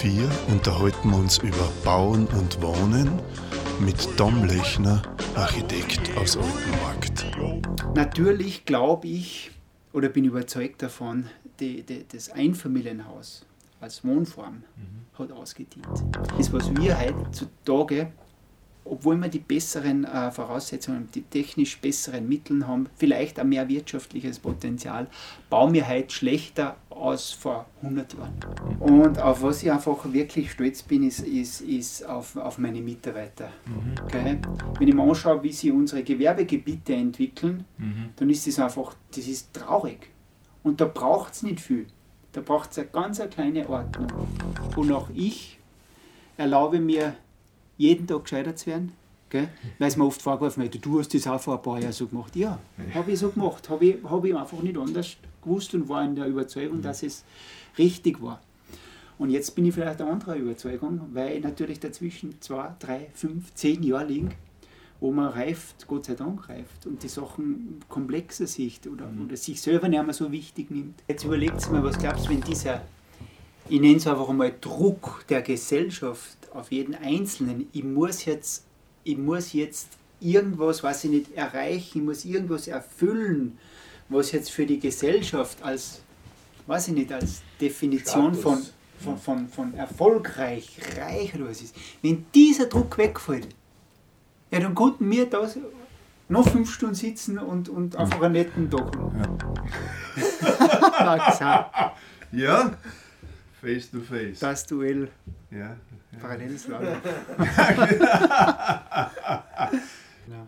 4 unterhalten wir uns über Bauen und Wohnen mit Tom Lechner, Architekt aus Altenmarkt. Natürlich glaube ich oder bin überzeugt davon, die, die, das Einfamilienhaus als Wohnform mhm. hat ausgedient. Das, was wir heutzutage obwohl wir die besseren äh, Voraussetzungen, die technisch besseren Mittel haben, vielleicht ein mehr wirtschaftliches Potenzial, bauen wir heute schlechter als vor 100 Jahren. Und auf was ich einfach wirklich stolz bin, ist, ist, ist auf, auf meine Mitarbeiter. Mhm. Okay? Wenn ich mir anschaue, wie sich unsere Gewerbegebiete entwickeln, mhm. dann ist das einfach, das ist traurig. Und da braucht es nicht viel. Da braucht es eine ganz eine kleine Ordnung. Und auch ich erlaube mir jeden Tag gescheitert zu werden. Gell? Weil es mir oft vorgeworfen wird, du hast das auch vor ein paar Jahren so gemacht. Ja, habe ich so gemacht. Habe ich, hab ich einfach nicht anders gewusst und war in der Überzeugung, mhm. dass es richtig war. Und jetzt bin ich vielleicht eine andere Überzeugung, weil natürlich dazwischen zwei, drei, fünf, zehn Jahre liegen, wo man reift, Gott sei Dank reift und die Sachen komplexer sieht oder, mhm. oder sich selber nicht mehr so wichtig nimmt. Jetzt überlegt mal, was glaubst du, wenn dieser, ich nenne es einfach einmal Druck der Gesellschaft auf jeden Einzelnen, ich muss jetzt, ich muss jetzt irgendwas, was ich nicht erreichen, ich muss irgendwas erfüllen, was jetzt für die Gesellschaft als, weiß ich nicht, als Definition von, von, von, von erfolgreich, reich oder was ist. Wenn dieser Druck wegfällt, ja, dann konnten wir da noch fünf Stunden sitzen und, und einfach einen netten Tag haben. Ja. face to face. Das Duell. Ja, Paralleles Lager. ja.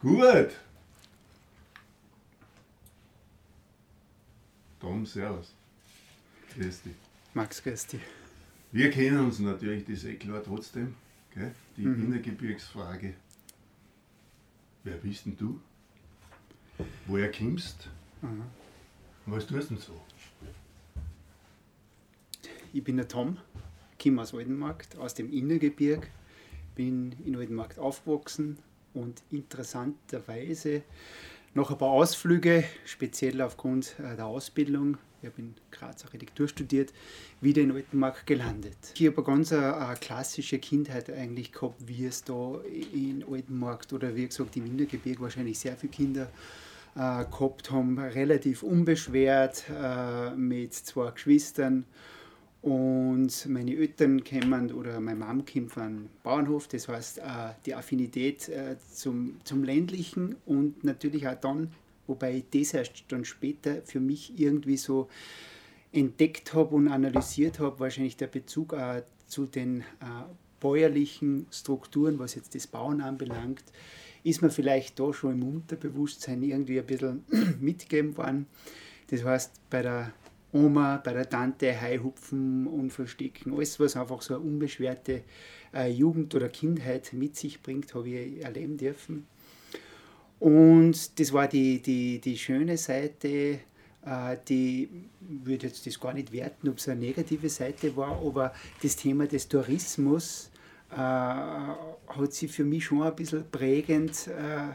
Gut. Tom, servus. Grüß dich. Max, grüß dich. Wir kennen uns natürlich, das ist eh klar trotzdem. Gell? Die mhm. Innergebirgsfrage. Wer bist denn du? Woher kommst mhm. Was tust du denn so? Ich bin der Tom komme aus Oldenmarkt, aus dem Innergebirg, bin in Oldenmarkt aufgewachsen und interessanterweise noch ein paar Ausflüge, speziell aufgrund äh, der Ausbildung, ich habe in Graz Architektur studiert, wieder in Altenmarkt gelandet. Ich habe eine ganz eine, eine klassische Kindheit eigentlich gehabt, wie es da in Altenmarkt oder wie gesagt im Innergebirge wahrscheinlich sehr viele Kinder äh, gehabt haben, relativ unbeschwert äh, mit zwei Geschwistern und meine Eltern kommen oder meine Mom kommt von Bauernhof, das heißt äh, die Affinität äh, zum, zum ländlichen und natürlich auch dann, wobei ich das erst dann später für mich irgendwie so entdeckt habe und analysiert habe, wahrscheinlich der Bezug auch zu den äh, bäuerlichen Strukturen, was jetzt das Bauen anbelangt, ist mir vielleicht da schon im Unterbewusstsein irgendwie ein bisschen mitgegeben worden. Das heißt, bei der Oma, bei der Tante Heihupfen und Verstecken, alles, was einfach so eine unbeschwerte äh, Jugend oder Kindheit mit sich bringt, habe ich erleben dürfen. Und das war die, die, die schöne Seite, äh, die würde jetzt das gar nicht werten, ob es eine negative Seite war, aber das Thema des Tourismus äh, hat sich für mich schon ein bisschen prägend äh,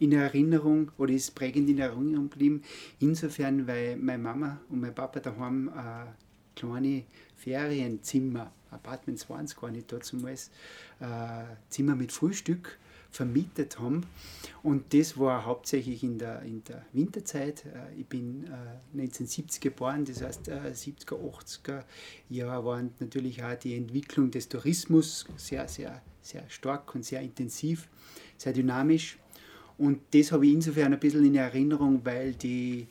in Erinnerung oder ist prägend in Erinnerung geblieben. Insofern, weil meine Mama und mein Papa daheim äh, kleine Ferienzimmer, Apartments waren es gar nicht damals, äh, Zimmer mit Frühstück vermietet haben. Und das war hauptsächlich in der, in der Winterzeit. Äh, ich bin äh, 1970 geboren, das heißt äh, 70er, 80er Jahre waren natürlich auch die Entwicklung des Tourismus sehr, sehr, sehr stark und sehr intensiv, sehr dynamisch. Und das habe ich insofern ein bisschen in Erinnerung, weil die,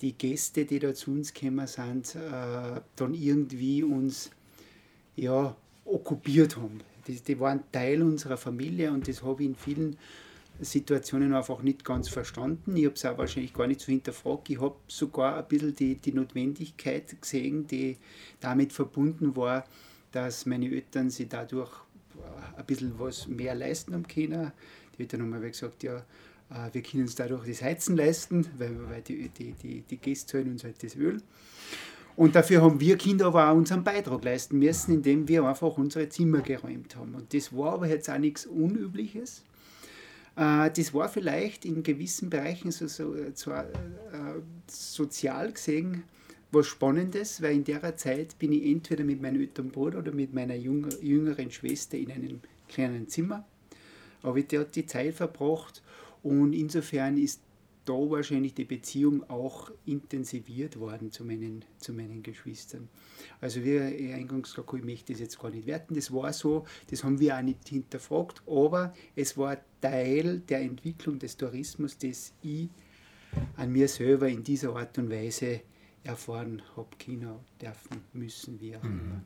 die Gäste, die da zu uns gekommen sind, äh, dann irgendwie uns ja, okkupiert haben. Die, die waren Teil unserer Familie und das habe ich in vielen Situationen einfach nicht ganz verstanden. Ich habe es auch wahrscheinlich gar nicht so hinterfragt. Ich habe sogar ein bisschen die, die Notwendigkeit gesehen, die damit verbunden war, dass meine Eltern sich dadurch ein bisschen was mehr leisten haben können. Die Eltern haben mir gesagt, ja, äh, wir können uns dadurch das Heizen leisten, weil, weil die, die, die, die Gäste zahlen uns halt das Öl. Und dafür haben wir Kinder aber auch unseren Beitrag leisten müssen, indem wir einfach unsere Zimmer geräumt haben. Und das war aber jetzt auch nichts Unübliches. Äh, das war vielleicht in gewissen Bereichen so, so, so äh, sozial gesehen was Spannendes, weil in der Zeit bin ich entweder mit meinem älteren Bruder oder mit meiner jüngeren Schwester in einem kleinen Zimmer. Aber ich dort die Zeit verbracht und insofern ist da wahrscheinlich die Beziehung auch intensiviert worden zu meinen, zu meinen Geschwistern. Also wie ich eingangs gesagt ich möchte das jetzt gar nicht werten, das war so, das haben wir auch nicht hinterfragt, aber es war Teil der Entwicklung des Tourismus, das ich an mir selber in dieser Art und Weise erfahren habe, China dürfen, müssen, wir. Mhm.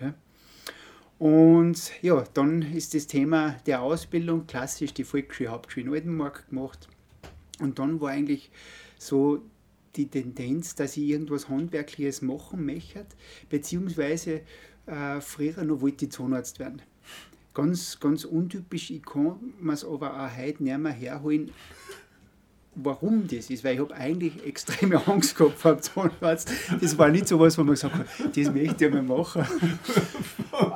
Ja. Und ja, dann ist das Thema der Ausbildung klassisch die Volksschule Hauptschule in Oldenmark gemacht und dann war eigentlich so die Tendenz, dass ich irgendwas Handwerkliches machen möchte, beziehungsweise äh, früher noch wollte ich Zahnarzt werden. Ganz, ganz untypisch, ich kann mir es aber auch heute nicht mehr herholen, warum das ist, weil ich habe eigentlich extreme Angst gehabt vor dem Zahnarzt. Das war nicht so was, wo man gesagt hat, das möchte ich mal machen.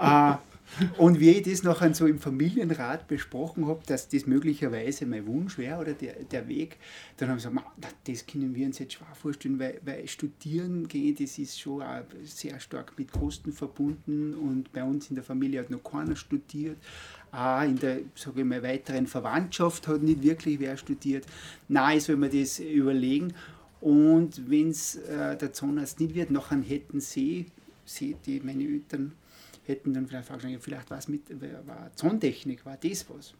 äh, und wie ich das nachher so im Familienrat besprochen habe, dass das möglicherweise mein Wunsch wäre oder der, der Weg, dann haben sie gesagt, das können wir uns jetzt schwer vorstellen, weil, weil studieren gehen, das ist schon auch sehr stark mit Kosten verbunden und bei uns in der Familie hat noch keiner studiert. Auch in der ich mal, weiteren Verwandtschaft hat nicht wirklich wer studiert. Nein, soll mir das überlegen. Und wenn es äh, der Zahnarzt nicht wird, nachher hätten sie, sie die, meine Eltern, hätten dann vielleicht fragen, vielleicht was mit, war Zahntechnik, war das was?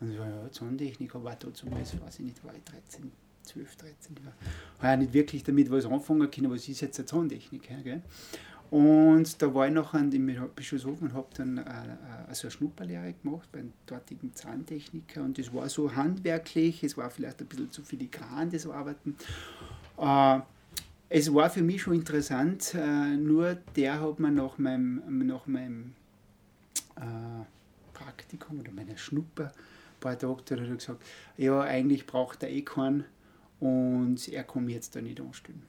Und ich war, ja, Zahntechnik, aber dazu, weiß ich nicht, war ich 13, 12, 13, ich habe ja nicht wirklich damit was anfangen können, was ist jetzt eine Zahntechnik? Gell? Und da war ich noch an Bischofshofen und habe dann äh, also eine Schnupperlehre gemacht beim dortigen Zahntechniker und das war so handwerklich, es war vielleicht ein bisschen zu filigran, das Arbeiten. Äh, es war für mich schon interessant, äh, nur der hat mir nach meinem, nach meinem äh, Praktikum oder meiner Schnupper ein paar Tage gesagt, ja, eigentlich braucht er eh keinen und er kann mich jetzt da nicht anstellen.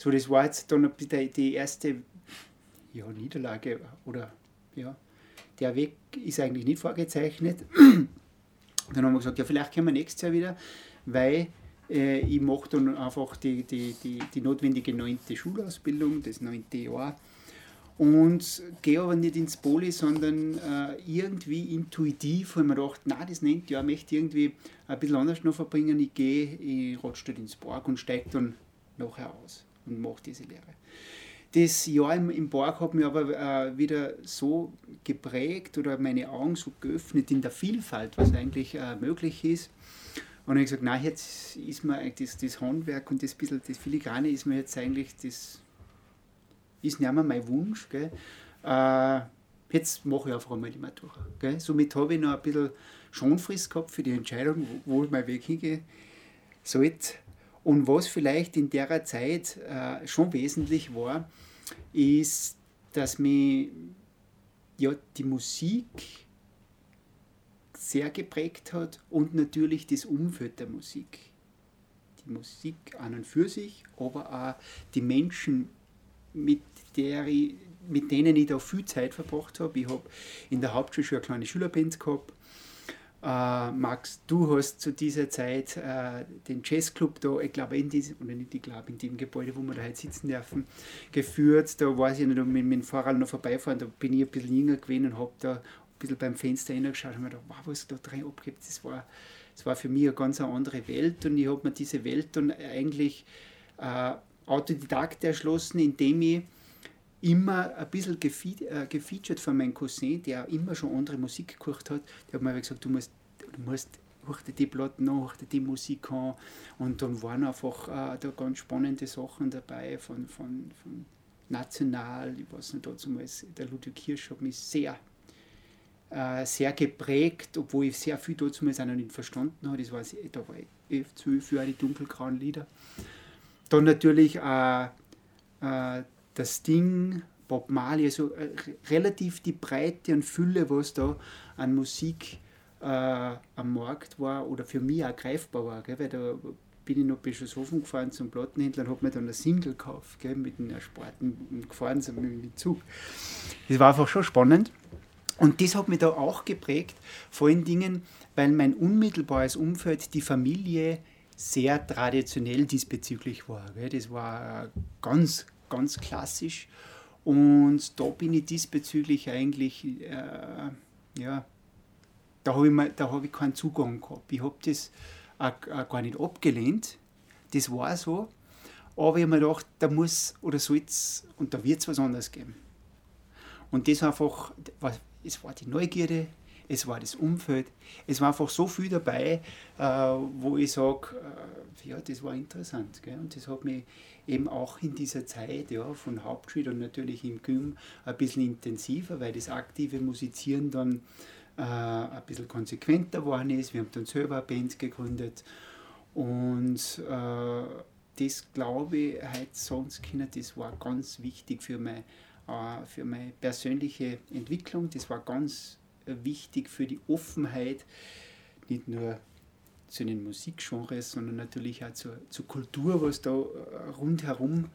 So, das war jetzt dann die erste ja, Niederlage oder ja, der Weg ist eigentlich nicht vorgezeichnet. Dann haben wir gesagt, ja, vielleicht können wir nächstes Jahr wieder, weil äh, ich mache dann einfach die, die, die, die notwendige neunte Schulausbildung, das neunte Jahr. Und gehe aber nicht ins Poli, sondern äh, irgendwie intuitiv habe ich mir gedacht, nein, das neunte Jahr möchte irgendwie ein bisschen anders noch verbringen. Ich gehe, ich rutsche ins Park und steige dann nachher aus und mache diese Lehre. Das Jahr im, im Park hat mich aber äh, wieder so geprägt oder meine Augen so geöffnet in der Vielfalt, was eigentlich äh, möglich ist, und dann habe ich gesagt, nein, jetzt ist mir das, das Handwerk und das bisschen das Filigrane ist mir jetzt eigentlich, das ist nicht mehr mein Wunsch. Gell. Äh, jetzt mache ich einfach einmal die Matura. Gell. Somit habe ich noch ein bisschen Schonfrist gehabt für die Entscheidung, wo mein Weg hingehen sollte. Und was vielleicht in der Zeit äh, schon wesentlich war, ist, dass mir ja, die Musik sehr geprägt hat und natürlich das Umfeld der Musik. Die Musik an und für sich, aber auch die Menschen, mit, der ich, mit denen ich da viel Zeit verbracht habe. Ich habe in der Hauptschule schon eine kleine Schülerband gehabt. Uh, Max, du hast zu dieser Zeit uh, den Jazzclub da, ich glaube in diesem, oder nicht, ich glaube in dem Gebäude, wo wir da heute sitzen dürfen, geführt. Da war ich nicht mit, mit dem Fahrrad noch vorbeifahren, da bin ich ein bisschen jünger gewesen und habe da bisschen beim Fenster hineingeschaut und mir gedacht, wow, was da drin abgibt, das war, das war für mich eine ganz andere Welt und ich habe mir diese Welt dann eigentlich äh, autodidakt erschlossen, indem ich immer ein bisschen gefe äh, gefeatured von meinem Cousin, der immer schon andere Musik gehört hat, der hat mir gesagt, du musst, du musst dir die Platten an, dir die Musik an und dann waren einfach äh, da ganz spannende Sachen dabei von, von, von national, ich weiß nicht, damals, der Ludwig Hirsch hat mich sehr äh, sehr geprägt, obwohl ich sehr viel dazu auch noch nicht verstanden habe. Das war, da war ich elf, zwölf Jahre die dunkelgrauen Lieder. Dann natürlich äh, äh, das Ding, Bob Marley, also äh, relativ die Breite und Fülle, was da an Musik äh, am Markt war oder für mich auch greifbar war. Gell? Weil da bin ich nach Bischofshofen gefahren zum Plattenhändler und habe mir dann eine Single gekauft, gell? mit einem Sporten gefahren sind mit dem Zug. Das war einfach schon spannend. Und das hat mich da auch geprägt, vor allen Dingen, weil mein unmittelbares Umfeld, die Familie, sehr traditionell diesbezüglich war. Gell? Das war ganz, ganz klassisch. Und da bin ich diesbezüglich eigentlich, äh, ja, da habe ich, hab ich keinen Zugang gehabt. Ich habe das auch, auch gar nicht abgelehnt. Das war so. Aber ich habe mir gedacht, da muss oder soll es und da wird es was anderes geben. Und das einfach, es war die Neugierde, es war das Umfeld, es war einfach so viel dabei, äh, wo ich sage, äh, ja, das war interessant. Gell? Und das hat mich eben auch in dieser Zeit ja, von Hauptschule und natürlich im Gym ein bisschen intensiver, weil das aktive Musizieren dann äh, ein bisschen konsequenter geworden ist. Wir haben dann selber eine Band gegründet und äh, das glaube ich, heute sonst können, das war ganz wichtig für meine, äh, für meine persönliche Entwicklung. Das war ganz wichtig für die Offenheit, nicht nur zu den Musikgenres, sondern natürlich auch zur, zur Kultur, was da äh, rundherum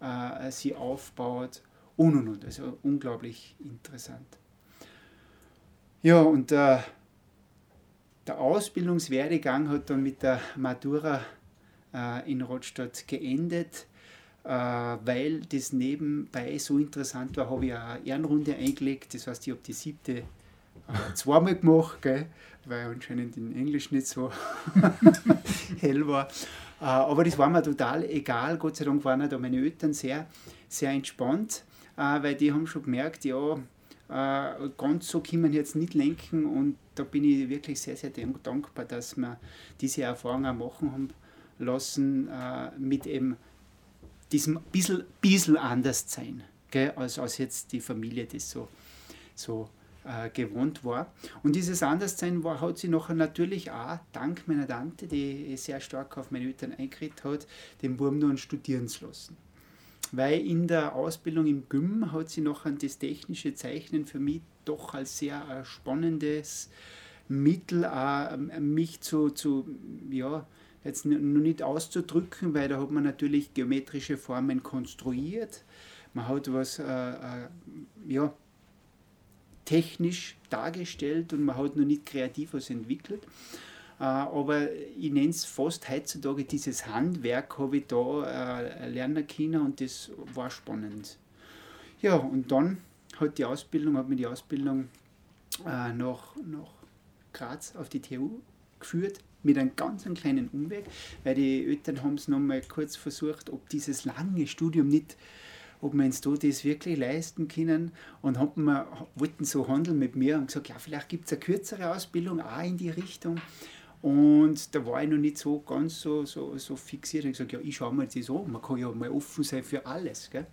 äh, sie aufbaut und und und. Also unglaublich interessant. Ja, und äh, der Ausbildungswerdegang hat dann mit der Matura äh, in Rottstadt geendet. Äh, weil das nebenbei so interessant war, habe ich eine Ehrenrunde eingelegt. Das heißt, ich habe die siebte zweimal gemacht, gell, weil anscheinend in Englisch nicht so hell war. Äh, aber das war mir total egal. Gott sei Dank waren da meine Eltern sehr, sehr entspannt, äh, weil die haben schon gemerkt, ja, äh, ganz so kann man jetzt nicht lenken und da bin ich wirklich sehr, sehr dankbar, dass wir diese Erfahrung auch machen haben lassen mit eben diesem bisschen, bisschen anders sein, gell, als, als jetzt die Familie das so, so äh, gewohnt war. Und dieses Anderssein war, hat sie nachher natürlich auch, dank meiner Tante, die sehr stark auf meine Eltern eingeredet hat, den Burm nun studieren zu lassen. Weil in der Ausbildung im Gym hat sie nachher das technische Zeichnen für mich doch als sehr äh, spannendes Mittel, äh, mich zu, zu ja, jetzt noch nicht auszudrücken, weil da hat man natürlich geometrische Formen konstruiert. Man hat was, äh, äh, ja, technisch dargestellt und man hat noch nicht kreativ was entwickelt. Äh, aber ich nenne es fast heutzutage dieses Handwerk, habe ich da äh, lernen können und das war spannend. Ja, und dann hat die Ausbildung, hat mir die Ausbildung äh, nach, nach Graz auf die TU geführt, mit einem ganz kleinen Umweg, weil die Eltern haben es nochmal kurz versucht, ob dieses lange Studium nicht ob wir uns da das wirklich leisten können und haben wir, wollten so handeln mit mir und gesagt, ja, vielleicht gibt es eine kürzere Ausbildung auch in die Richtung. Und da war ich noch nicht so ganz so, so, so fixiert. Ich gesagt, ja, ich schaue mir das an. Man kann ja mal offen sein für alles. Gell?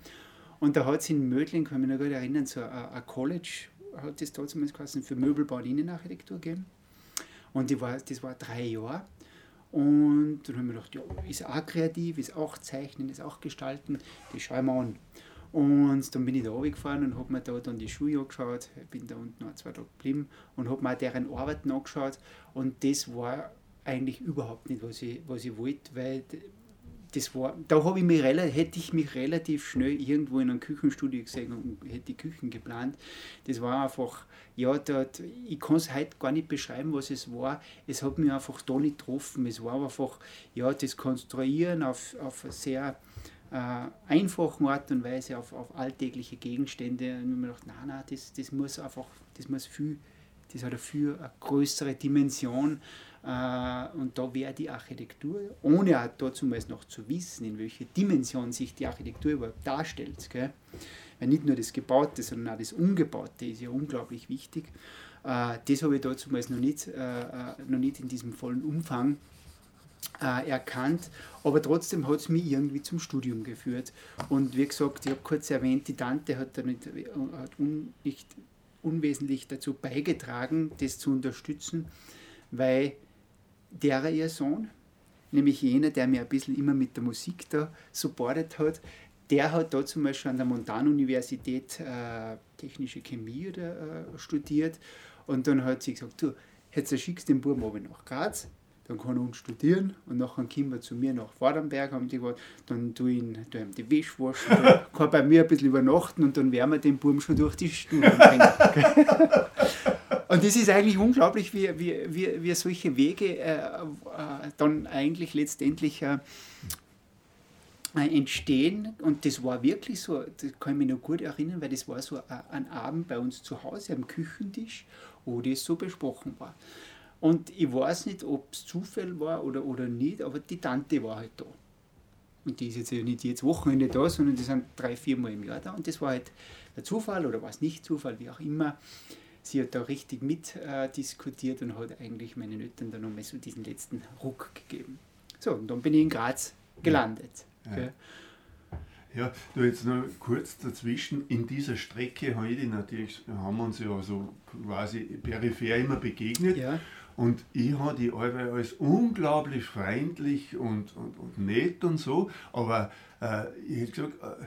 Und da hat es in Mödling, kann ich mich noch gut erinnern, so ein, ein College, hat das damals geheißen, für Möbelbau und Innenarchitektur gegeben. Und die war, das war drei Jahre. Und dann haben wir gedacht, ja, ist auch kreativ, ist auch Zeichnen, ist auch Gestalten, das schauen wir an. Und dann bin ich da runtergefahren und habe mir da dann die Schuhe angeschaut. Bin da unten noch zwei Tage geblieben und habe mir deren Arbeiten angeschaut. Und das war eigentlich überhaupt nicht, was ich, was ich wollte, weil das war, da habe ich mich, hätte ich mich relativ schnell irgendwo in einem Küchenstudio gesehen und hätte die Küchen geplant. Das war einfach, ja, dort, ich kann es heute gar nicht beschreiben, was es war. Es hat mich einfach da nicht getroffen. Es war einfach, ja, das Konstruieren auf, auf sehr äh, einfachen Art und Weise auf, auf alltägliche Gegenstände. Und ich mir gedacht, nein, nein, das, das muss einfach, das muss viel, das hat viel eine größere Dimension. Äh, und da wäre die Architektur, ohne auch dazu noch zu wissen, in welcher Dimension sich die Architektur überhaupt darstellt. Gell? Weil nicht nur das Gebaute, sondern auch das Ungebaute ist ja unglaublich wichtig. Äh, das habe ich dazu noch nicht, äh, noch nicht in diesem vollen Umfang erkannt, aber trotzdem hat es mich irgendwie zum Studium geführt. Und wie gesagt, ich habe kurz erwähnt, die Tante hat, da hat un, nicht unwesentlich dazu beigetragen, das zu unterstützen, weil derer ihr Sohn, nämlich jener, der mir ein bisschen immer mit der Musik da supportet hat, der hat da zum Beispiel an der Montanuniversität äh, technische Chemie oder, äh, studiert und dann hat sie gesagt, du, jetzt schickst den Buben nach Graz, dann kann er uns studieren und nachher kommen wir zu mir nach Vordenberg, haben die gesagt, dann tue ich ihn, tue ihm die Wäsche waschen, kann bei mir ein bisschen übernachten und dann werden wir den Buben schon durch die Stunden bringen. Und das ist eigentlich unglaublich, wie, wie, wie, solche Wege äh, äh, dann eigentlich letztendlich äh, äh, entstehen. Und das war wirklich so, das kann ich mich noch gut erinnern, weil das war so ein Abend bei uns zu Hause am Küchentisch, wo das so besprochen war. Und ich weiß nicht, ob es Zufall war oder, oder nicht, aber die Tante war halt da. Und die ist jetzt ja nicht jedes Wochenende da, sondern die sind drei, vier Mal im Jahr da. Und das war halt der Zufall oder war es nicht Zufall, wie auch immer. Sie hat da richtig mit äh, diskutiert und hat eigentlich meinen Eltern dann nochmal so diesen letzten Ruck gegeben. So, und dann bin ich in Graz gelandet. Ja. Okay. Ja, du jetzt noch kurz dazwischen. In dieser Strecke haben, die natürlich, haben wir uns ja so quasi peripher immer begegnet. Ja. Und ich habe die alle als unglaublich freundlich und, und, und nett und so. Aber äh, ich hätte gesagt, äh,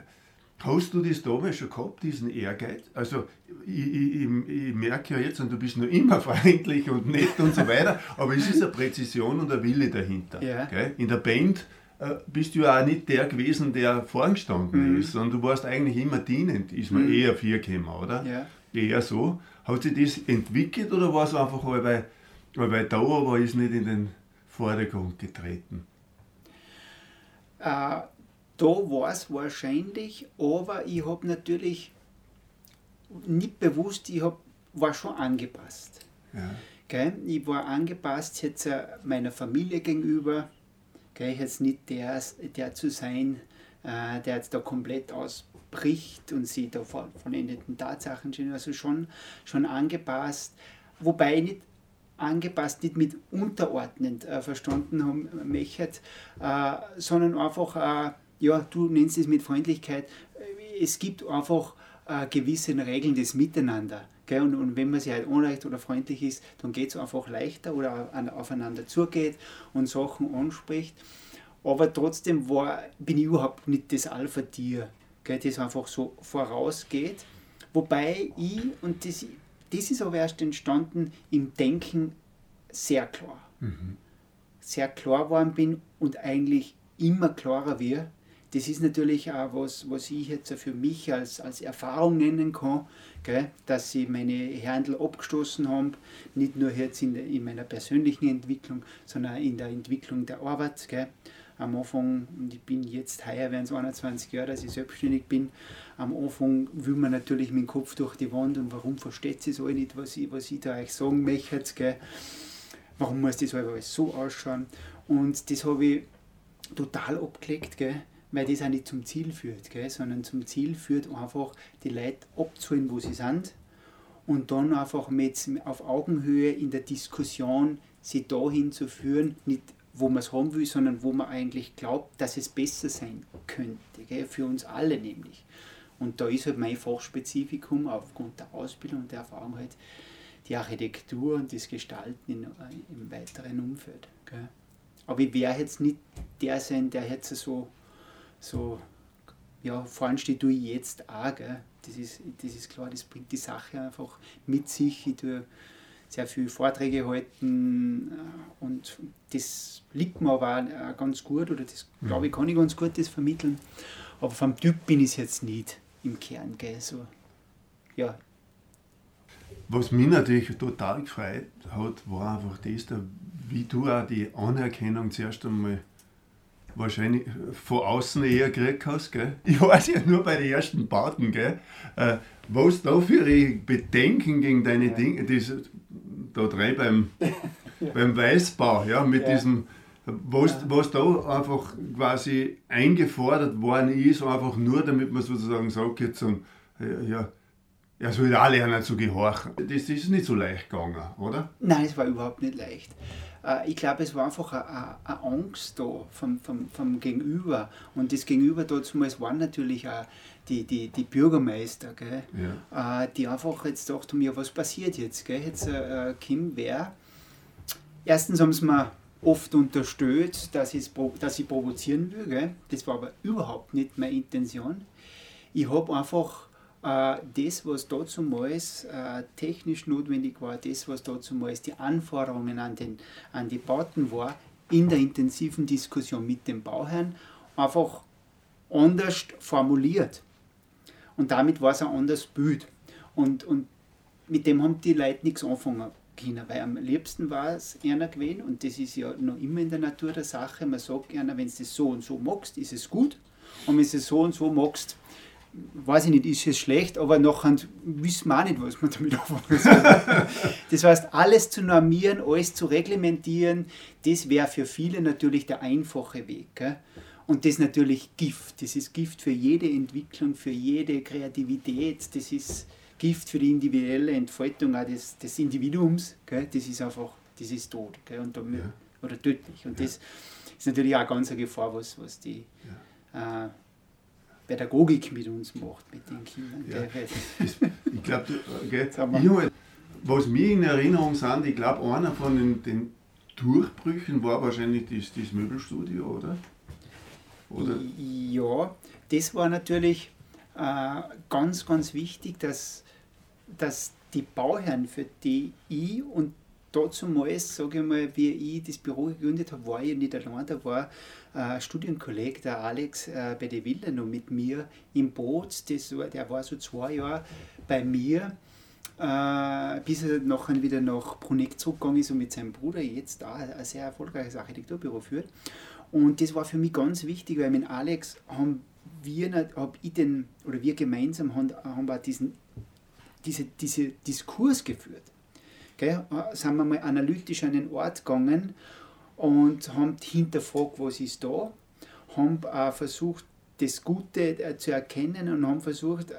Hast du das damals schon gehabt, diesen Ehrgeiz? Also, ich, ich, ich, merke ja jetzt, und du bist noch immer freundlich und nett und so weiter, aber es ist eine Präzision und ein Wille dahinter. Ja. In der Band äh, bist du ja auch nicht der gewesen, der vorgestanden mhm. ist, sondern du warst eigentlich immer dienend, ist man mhm. eher vier gekommen, oder? Ja. Eher so. Hat sich das entwickelt oder war es einfach weil, weil da, aber ist nicht in den Vordergrund getreten? Äh, da war es wahrscheinlich, aber ich habe natürlich nicht bewusst, ich hab, war schon angepasst. Ja. Okay? Ich war angepasst jetzt äh, meiner Familie gegenüber, okay? jetzt nicht der, der zu sein, äh, der jetzt da komplett ausbricht und sich da von vollendeten Tatsachen stehen, also schon, schon angepasst, wobei nicht angepasst, nicht mit unterordnend äh, verstanden haben möchte, äh, sondern einfach äh, ja, du nennst es mit Freundlichkeit, es gibt einfach äh, gewisse Regeln des Miteinander. Gell? Und, und, wenn man sich halt unrecht oder freundlich ist, dann geht es einfach leichter oder an, aufeinander zugeht und Sachen anspricht. Aber trotzdem war, bin ich überhaupt nicht das Alpha-Tier, das einfach so vorausgeht. Wobei ich, und das, das ist aber erst entstanden im Denken sehr klar. Mhm. Sehr klar geworden bin und eigentlich immer klarer wird, das ist natürlich auch was, was ich jetzt für mich als, als Erfahrung nennen kann, gell, dass sie meine Händel abgestoßen haben, nicht nur jetzt in, der, in meiner persönlichen Entwicklung, sondern in der Entwicklung der Arbeit. Gell. Am Anfang, und ich bin jetzt heuer, werden es 21 Jahre, dass ich selbstständig bin, am Anfang will man natürlich mit dem Kopf durch die Wand und warum versteht es alle nicht, was ich, was ich da euch sagen möchte, gell. warum muss das alles so ausschauen. Und das habe ich total abgelegt. Gell weil das auch nicht zum Ziel führt, gell? sondern zum Ziel führt einfach die Leute abzuholen, wo sie sind und dann einfach mit auf Augenhöhe in der Diskussion sie dahin zu führen, nicht wo man es haben will, sondern wo man eigentlich glaubt, dass es besser sein könnte, gell? für uns alle nämlich. Und da ist halt mein Fachspezifikum aufgrund der Ausbildung und der Erfahrung halt die Architektur und das Gestalten in, äh, im weiteren Umfeld. Gell? Aber ich werde jetzt nicht der sein, der jetzt so so, ja, vorne steht du jetzt auch, gell? Das, ist, das ist klar, das bringt die Sache einfach mit sich. Ich tue sehr viele Vorträge halten äh, und das liegt mir aber auch ganz gut oder das mhm. glaube ich kann ich ganz gut das vermitteln. Aber vom Typ bin ich es jetzt nicht im Kern. Gell? So, ja. Was mich natürlich total gefreut hat, war einfach das, wie du auch die Anerkennung zuerst einmal wahrscheinlich von außen eher gekriegt hast. Gell? Ich weiß ja nur bei den ersten Bauten, gell? Äh, was da für Bedenken gegen deine ja. Dinge, das, da drei beim, ja. beim Weißbau, ja, mit ja. diesem, was, ja. was da einfach quasi eingefordert worden ist, einfach nur damit man sozusagen sagt, jetzt so, ja, er soll auch lernen zu gehorchen. Das ist nicht so leicht gegangen, oder? Nein, es war überhaupt nicht leicht. Äh, ich glaube, es war einfach eine, eine Angst da vom, vom, vom Gegenüber. Und das Gegenüber damals waren natürlich auch die, die, die Bürgermeister, gell? Ja. Äh, die einfach jetzt gedacht haben, ja, was passiert jetzt? Gell? Jetzt äh, Kim wer? Erstens haben sie mir oft unterstützt, dass, dass ich provozieren will. Gell? Das war aber überhaupt nicht meine Intention. Ich habe einfach das, was dazumals äh, technisch notwendig war, das, was dazumals die Anforderungen an, den, an die Bauten war, in der intensiven Diskussion mit dem Bauherrn einfach anders formuliert. Und damit war es ein anderes Bild. Und, und mit dem haben die Leute nichts anfangen können, weil am liebsten war es einer gewesen und das ist ja noch immer in der Natur der Sache. Man sagt einer, wenn du das so und so magst, ist es gut und wenn du es so und so magst, weiß ich nicht, ist es schlecht, aber nachher wissen wir auch nicht, was man damit anfangen soll. das heißt, alles zu normieren, alles zu reglementieren, das wäre für viele natürlich der einfache Weg. Gell? Und das ist natürlich Gift. Das ist Gift für jede Entwicklung, für jede Kreativität. Das ist Gift für die individuelle Entfaltung auch des, des Individuums. Gell? Das ist einfach, das ist tot. Gell? Und damit, ja. Oder tödlich. Und ja. das ist natürlich auch eine ganz Gefahr, was, was die ja. äh, Pädagogik mit uns macht, mit den Kindern. Ja. Ich glaube, okay. was mir in Erinnerung sind, ich glaube, einer von den, den, Durchbrüchen war wahrscheinlich das, das Möbelstudio, oder? oder? Ja, das war natürlich äh, ganz, ganz wichtig, dass, dass die Bauherren, für die ich und dazu mal, sage ich mal, wie ich das Büro gegründet habe, war ich nicht allein, da war ein Studienkollege, der Alex äh, bei der Villa, noch mit mir im Boot. Das der war so zwei Jahre bei mir, äh, bis er nachher wieder nach Bruneck zurückgegangen ist und mit seinem Bruder jetzt da ein sehr erfolgreiches Architekturbüro führt. Und das war für mich ganz wichtig, weil mit Alex haben wir, hab ich den, oder wir gemeinsam haben, haben wir diesen, diese, diese Diskurs geführt. Gell? Äh, sind wir mal analytisch an den Ort gegangen und haben hinterfragt, was ist da, haben äh, versucht, das Gute äh, zu erkennen und haben versucht, äh,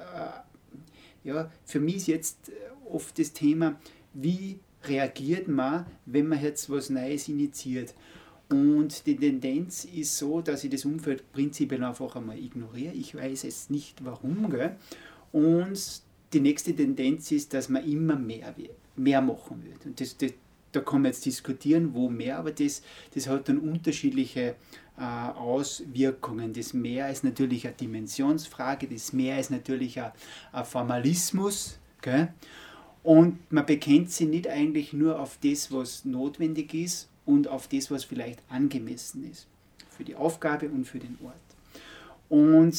ja, für mich ist jetzt oft das Thema, wie reagiert man, wenn man jetzt was Neues initiiert. Und die Tendenz ist so, dass ich das Umfeld prinzipiell einfach einmal ignoriere. Ich weiß es nicht warum. Gell? Und die nächste Tendenz ist, dass man immer mehr, mehr machen wird. Und das, das, da kann man jetzt diskutieren, wo mehr, aber das, das hat dann unterschiedliche äh, Auswirkungen. Das Mehr ist natürlich eine Dimensionsfrage, das Mehr ist natürlich ein, ein Formalismus. Gell? Und man bekennt sich nicht eigentlich nur auf das, was notwendig ist und auf das, was vielleicht angemessen ist für die Aufgabe und für den Ort. Und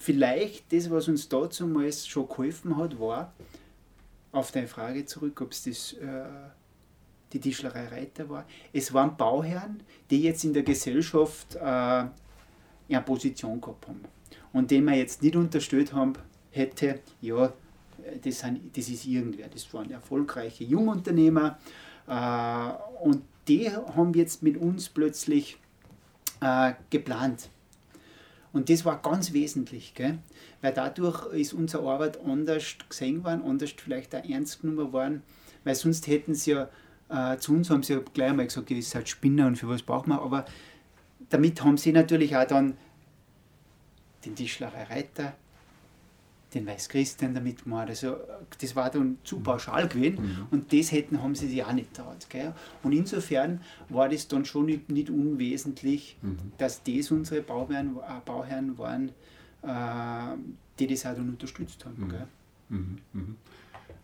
vielleicht das, was uns dazu mal schon geholfen hat, war, auf deine Frage zurück, ob es das äh, die Tischlerei Reiter war. Es waren Bauherren, die jetzt in der Gesellschaft äh, eine Position gehabt haben. Und den man jetzt nicht unterstellt haben, hätte, ja, das, sind, das ist irgendwer. Das waren erfolgreiche Jungunternehmer. Äh, und die haben jetzt mit uns plötzlich äh, geplant. Und das war ganz wesentlich, gell? weil dadurch ist unsere Arbeit anders gesehen worden, anders vielleicht auch ernst genommen worden, weil sonst hätten sie ja äh, zu uns haben sie gleich einmal gesagt, ihr seid Spinner und für was braucht man. Aber damit haben sie natürlich auch dann den Tischlerei Reiter, den Weißchristen damit gemacht. Also das war dann zu mhm. pauschal gewesen mhm. und das hätten, haben sie sich auch nicht traut. Gell? Und insofern war das dann schon nicht, nicht unwesentlich, mhm. dass das unsere Bauherren, äh, Bauherren waren, äh, die das auch dann unterstützt haben. Mhm.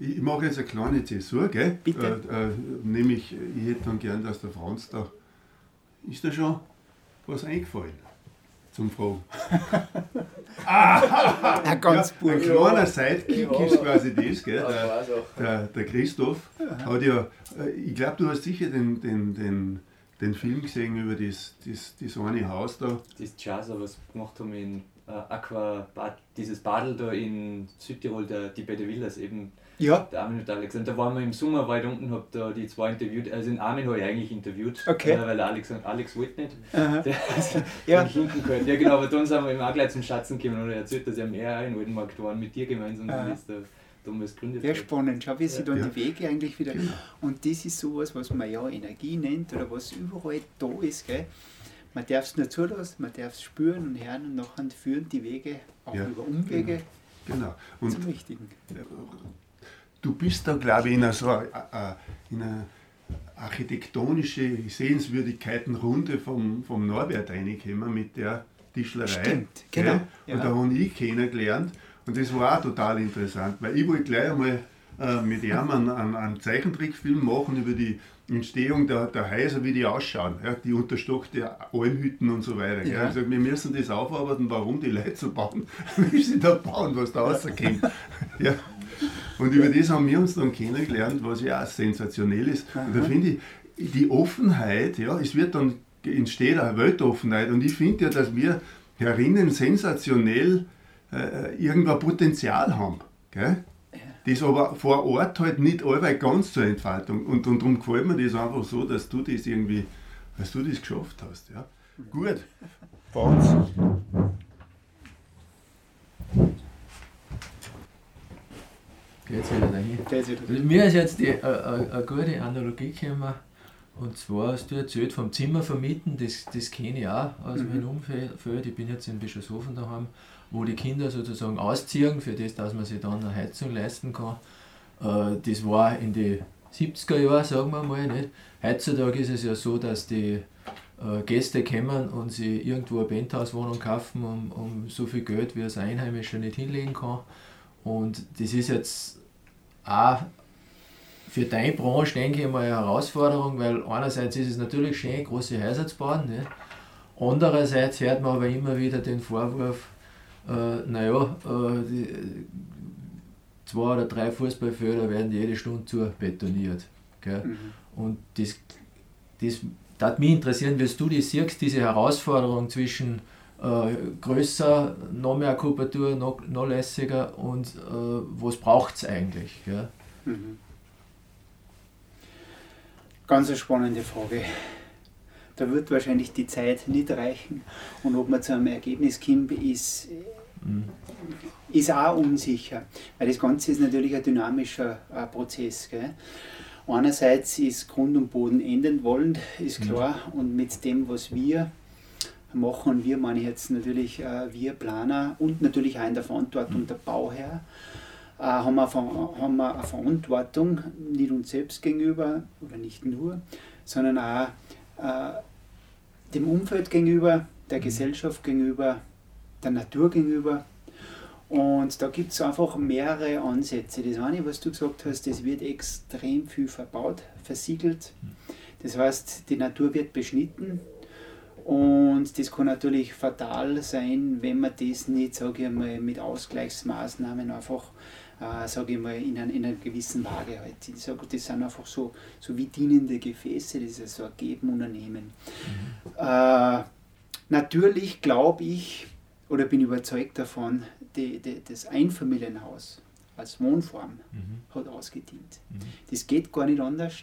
Ich mache jetzt eine kleine Zäsur, gell? Bitte. Äh, äh, nämlich, ich hätte dann gern, dass der Franz da. Ist da schon was eingefallen? Zum Fragen. ah, ja, ganz ja, Ein kleiner Sidekick ja. ist quasi das, gell? Der, der, der Christoph hat ja, äh, ich glaube, du hast sicher den, den, den, den Film gesehen über das, das, das eine Haus da. Das Jazz, was wir gemacht haben in äh, Aqua, dieses Badel da in Südtirol, der, die beiden Villas eben ja. Der Armin und Alex. Und da waren wir im Sommer weit unten, hab da die zwei interviewt. Also den Armin habe ich eigentlich interviewt, okay. äh, weil Alex, Alex wollte nicht. Aha. Der also ja. hinten gehört. Ja genau, aber dann sind wir eben auch gleich zum Schatzen gekommen und er erzählt, dass er am eher in Waldenmarkt waren mit dir gemeinsam. Aha. Ist der, damals gegründet Ja, spannend. Schau, wie ja. sich dann ja. die Wege eigentlich wieder. Genau. Und das ist sowas, was man ja Energie nennt oder was überall da ist. Gell? Man darf es nur zulassen, man darf es spüren und hören und nachher führen die Wege auch ja. über Umwege genau. genau. Und zum Richtigen du bist da, glaube ich, in einer, so eine, in einer architektonische Sehenswürdigkeitenrunde vom, vom Norbert reingekommen mit der Tischlerei. Stimmt, genau. Ja. Und da habe ich kennengelernt und das war auch total interessant, weil ich wollte gleich einmal äh, mit ihm einen, einen, einen, Zeichentrickfilm machen über die Entstehung der, der Häuser, wie die ausschauen, ja, die unterstockte Almhütten und so weiter. Ja. Ich gesagt, wir müssen das aufarbeiten, warum die Leute so bauen, wie sie da bauen, was da rauskommt. ja. Und über das haben wir uns dann kennengelernt, was ja auch sensationell ist. Und da finde ich, die Offenheit, ja, es wird dann, entsteht eine Weltoffenheit. Und ich finde ja, dass wir herinnen sensationell äh, irgendein Potenzial haben. Gell? Das aber vor Ort halt nicht allweil ganz zur Entfaltung. Und, und darum gefällt mir das einfach so, dass du das irgendwie, dass du das geschafft hast. Ja? Gut. Bounce. Geht's wieder dahin? Geht's wieder dahin. Mir ist jetzt äh, äh, eine gute Analogie gekommen. Und zwar hast du erzählt vom Zimmer vermieten, das, das kenne ich auch aus mhm. meinem Umfeld. Ich bin jetzt in Bischofshofen daheim, wo die Kinder sozusagen ausziehen, für das, dass man sich dann eine Heizung leisten kann. Äh, das war in den 70er Jahren, sagen wir mal. Nicht? Heutzutage ist es ja so, dass die äh, Gäste kommen und sie irgendwo eine Penthouse-Wohnung kaufen um, um so viel Geld, wie es ein Einheimischer nicht hinlegen kann. Und das ist jetzt auch für deine Branche, denke ich mal, eine Herausforderung, weil einerseits ist es natürlich schön, große Häuser zu bauen. Nicht? Andererseits hört man aber immer wieder den Vorwurf, äh, naja, äh, die, zwei oder drei Fußballfelder werden jede Stunde zu betoniert. Mhm. Und das, das würde mich interessieren, wie du das siehst, diese Herausforderung zwischen äh, größer, noch mehr Kubatur, noch, noch lässiger und äh, was braucht es eigentlich? Gell? Mhm. Ganz eine spannende Frage. Da wird wahrscheinlich die Zeit nicht reichen und ob man zu einem Ergebnis kommt, ist, mhm. ist auch unsicher, weil das Ganze ist natürlich ein dynamischer äh, Prozess. Gell? Einerseits ist Grund und Boden enden wollend, ist klar, mhm. und mit dem, was wir machen, und wir meine ich jetzt natürlich äh, wir Planer und natürlich auch in der Verantwortung mhm. der Bauherr, äh, haben, wir, haben wir eine Verantwortung, nicht uns selbst gegenüber oder nicht nur, sondern auch äh, dem Umfeld gegenüber, der. Gesellschaft gegenüber, der Natur gegenüber und da gibt es einfach mehrere Ansätze. Das eine, was du gesagt hast, es wird extrem viel verbaut, versiegelt. Das heißt, die Natur wird beschnitten. Und das kann natürlich fatal sein, wenn man das nicht, sage ich mal, mit Ausgleichsmaßnahmen einfach, äh, sage ich mal, in, ein, in einer gewissen Waage hält. Ich sage, das sind einfach so, so wie dienende Gefäße, das ist so ein Geben und ein Nehmen. Mhm. Äh, natürlich glaube ich, oder bin überzeugt davon, die, die, das Einfamilienhaus als Wohnform mhm. hat ausgedient. Mhm. Das geht gar nicht anders.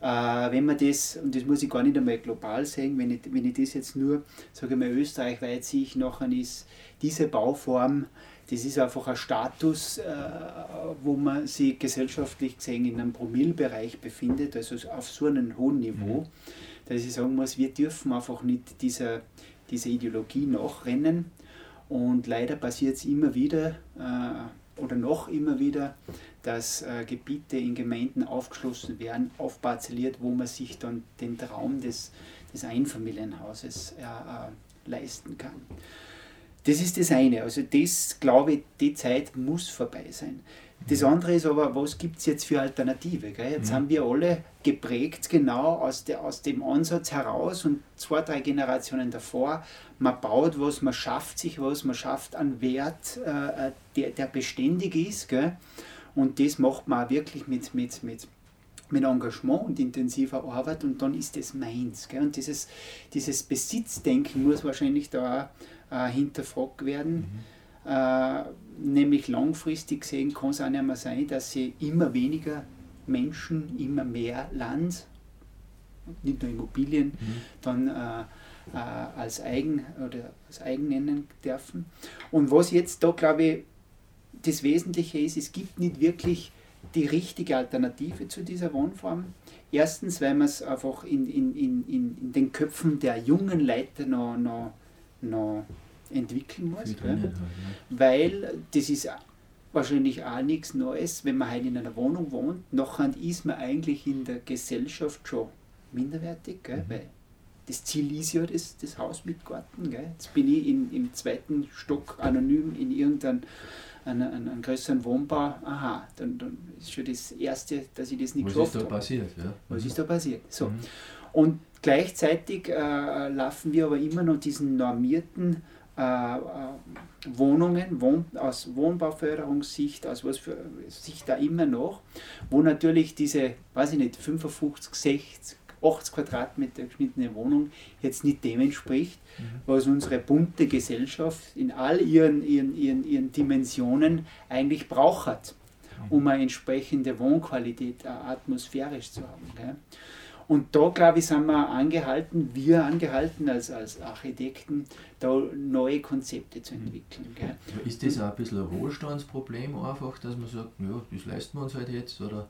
Äh, wenn man das, und das muss ich gar nicht einmal global sehen, wenn ich, wenn ich das jetzt nur, sage ich mal, österreichweit sehe, ich nachher ist diese Bauform, das ist einfach ein Status, äh, wo man sich gesellschaftlich gesehen in einem Promillbereich befindet, also auf so einem hohen Niveau, mhm. dass ich sagen muss, wir dürfen einfach nicht dieser, dieser Ideologie nachrennen und leider passiert es immer wieder äh, oder noch immer wieder, dass äh, Gebiete in Gemeinden aufgeschlossen werden, aufparzelliert, wo man sich dann den Traum des, des Einfamilienhauses äh, äh leisten kann. Das ist das eine. Also das, glaube ich, die Zeit muss vorbei sein. Das andere ist aber, was gibt es jetzt für Alternative? Gell? Jetzt mhm. haben wir alle geprägt genau aus, der, aus dem Ansatz heraus und zwei, drei Generationen davor, man baut was, man schafft sich was, man schafft einen Wert, äh, der, der beständig ist. Gell? Und das macht man auch wirklich mit, mit, mit, mit Engagement und intensiver Arbeit und dann ist das meins. Gell? Und dieses, dieses Besitzdenken muss wahrscheinlich da auch äh, hinterfragt werden. Mhm. Äh, nämlich langfristig gesehen kann es auch nicht mehr sein, dass sie immer weniger Menschen, immer mehr Land, nicht nur Immobilien, mhm. dann äh, äh, als, eigen, oder als eigen nennen dürfen. Und was jetzt da, glaube ich, das Wesentliche ist, es gibt nicht wirklich die richtige Alternative zu dieser Wohnform. Erstens, weil man es einfach in, in, in, in, den Köpfen der jungen Leute noch, noch, noch entwickeln muss. Ja? Weil das ist wahrscheinlich auch nichts Neues, wenn man halt in einer Wohnung wohnt, nachher ist man eigentlich in der Gesellschaft schon minderwertig, gell? Mhm. weil das Ziel ist ja das, das Haus mit Garten. Gell? Jetzt bin ich in, im zweiten Stock anonym in irgendeinem einen, einen, größeren Wohnbau. Aha, dann, dann ist schon das Erste, dass ich das nicht geschafft habe. Was ist da passiert? Ja. Was ist da passiert? So. Mhm. Und gleichzeitig äh, laufen wir aber immer noch diesen normierten äh, Wohnungen, Wohn aus Wohnbauförderungssicht, aus was für Sicht da immer noch, wo natürlich diese, weiß ich nicht, 55, 60, 80 Quadratmeter geschnittene Wohnung jetzt nicht dem entspricht, mhm. was unsere bunte Gesellschaft in all ihren, ihren, ihren, ihren Dimensionen eigentlich braucht, mhm. um eine entsprechende Wohnqualität atmosphärisch zu haben. Gell? Und da, glaube ich, sind wir angehalten, wir angehalten als, als Architekten, da neue Konzepte zu entwickeln. Gell? Ist das auch ein bisschen ein Wohlstandsproblem einfach, dass man sagt, ja, das leisten wir uns halt jetzt? Oder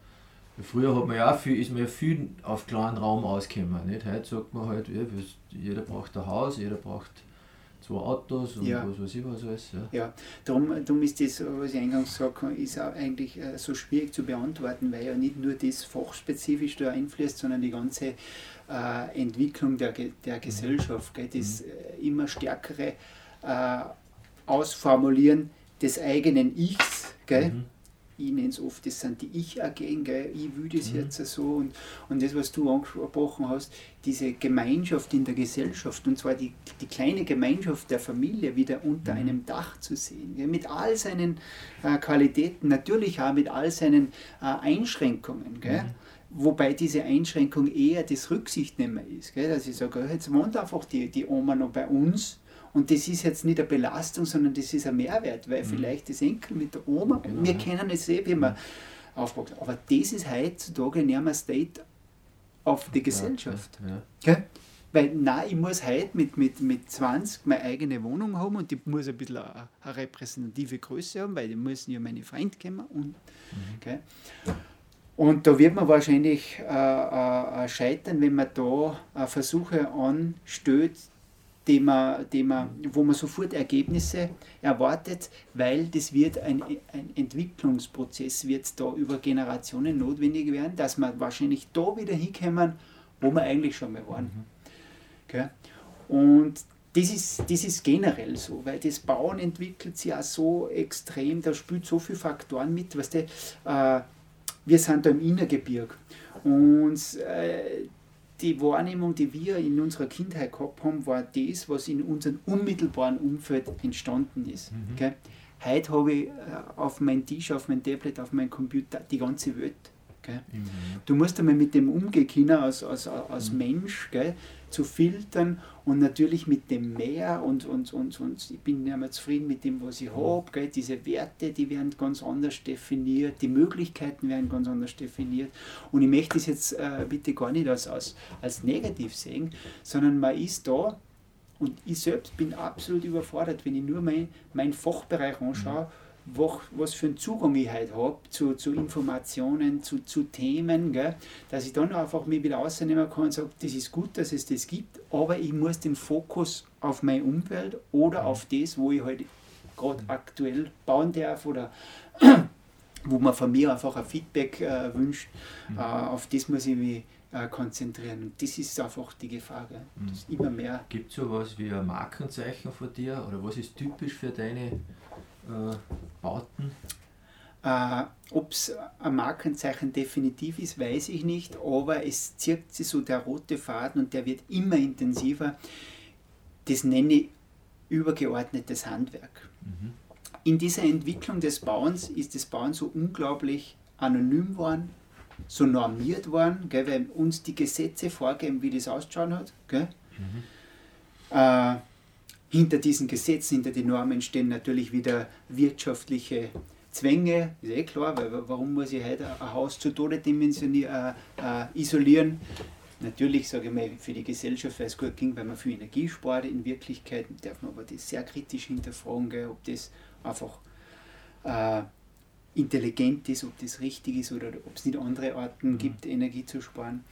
früher hat man ja auch viel, ist man ja viel auf kleinen Raum ausgekommen. Nicht? Heute sagt man halt, ja, jeder braucht ein Haus, jeder braucht zwei Autos und ja. was weiß ich was alles. Ja, ja darum, darum ist das, was ich eingangs gesagt habe, ist auch eigentlich äh, so schwierig zu beantworten, weil ja nicht nur das fachspezifisch da einfließt, sondern die ganze äh, Entwicklung der, der Gesellschaft, gell, das mhm. äh, immer stärkere äh, Ausformulieren des eigenen Ichs. Gell, mhm ich nenne es oft, das sind die Ich-Agenten, ich will das mhm. jetzt so und, und das, was du angesprochen hast, diese Gemeinschaft in der Gesellschaft und zwar die, die kleine Gemeinschaft der Familie wieder unter mhm. einem Dach zu sehen, gell, mit all seinen äh, Qualitäten, natürlich auch mit all seinen äh, Einschränkungen. Gell. Mhm. Wobei diese Einschränkung eher das Rücksichtnehmen ist. Gell? Dass ich sage, jetzt wohnt einfach die, die Oma noch bei uns und das ist jetzt nicht eine Belastung, sondern das ist ein Mehrwert, weil mhm. vielleicht das Enkel mit der Oma, genau, wir ja. kennen es eh, wie man mhm. aufwächst. Aber das ist heutzutage nicht mehr State of the Gesellschaft. Ja, ja. Weil, nein, ich muss heute mit, mit, mit 20 meine eigene Wohnung haben und die muss ein bisschen eine, eine repräsentative Größe haben, weil die müssen ja meine Freunde kommen. Und, mhm. und da wird man wahrscheinlich äh, äh, äh scheitern, wenn man da äh, Versuche anstellt, die man, die man, wo man sofort Ergebnisse erwartet, weil das wird ein, ein Entwicklungsprozess, wird da über Generationen notwendig werden, dass man wahrscheinlich da wieder hinkommen, wo wir eigentlich schon mal waren. Mhm. Okay? Und das ist, das ist generell so, weil das Bauen entwickelt sich auch so extrem, da spielt so viele Faktoren mit. Weißt du, äh, wir sind da im Innergebirg und äh, die Wahrnehmung, die wir in unserer Kindheit gehabt haben, war das, was in unserem unmittelbaren Umfeld entstanden ist. Mhm. Okay? Heute habe ich äh, auf meinem Tisch, auf meinem Tablet, auf meinem Computer die ganze Welt. Okay? Mhm. Du musst einmal mit dem umgehen können als, als, als mhm. Mensch. Gell? Zu filtern und natürlich mit dem Mehr und, und, und, und ich bin ja mal zufrieden mit dem, was ich habe. Diese Werte, die werden ganz anders definiert, die Möglichkeiten werden ganz anders definiert. Und ich möchte das jetzt äh, bitte gar nicht als, als, als negativ sehen, sondern man ist da und ich selbst bin absolut überfordert, wenn ich nur meinen mein Fachbereich anschaue. Mhm was für einen Zugang ich heute habe zu, zu Informationen, zu, zu Themen, gell, dass ich dann einfach mich wieder rausnehmen kann und sage, das ist gut, dass es das gibt, aber ich muss den Fokus auf meine Umwelt oder mhm. auf das, wo ich halt gerade aktuell bauen darf oder wo man von mir einfach ein Feedback äh, wünscht, mhm. äh, auf das muss ich mich äh, konzentrieren. Und das ist einfach die Gefahr. Gell? Das mhm. immer mehr. Gibt es sowas wie ein Markenzeichen von dir oder was ist typisch für deine äh, Bauten? Äh, Ob es ein Markenzeichen definitiv ist, weiß ich nicht, aber es zirkt sich so der rote Faden und der wird immer intensiver. Das nenne ich übergeordnetes Handwerk. Mhm. In dieser Entwicklung des Bauens ist das Bauen so unglaublich anonym worden, so normiert worden, gell, weil uns die Gesetze vorgeben, wie das auszuschauen hat. Gell. Mhm. Äh, hinter diesen Gesetzen, hinter den Normen stehen natürlich wieder wirtschaftliche Zwänge, ist eh klar, weil warum muss ich heute ein Haus zu Tode dimensionieren, äh, äh, isolieren? Natürlich sage ich mal für die Gesellschaft, weil es gut ging, weil man viel Energie spart. In Wirklichkeit darf man aber das sehr kritisch hinterfragen, gell, ob das einfach äh, intelligent ist, ob das richtig ist oder ob es nicht andere Arten mhm. gibt, Energie zu sparen.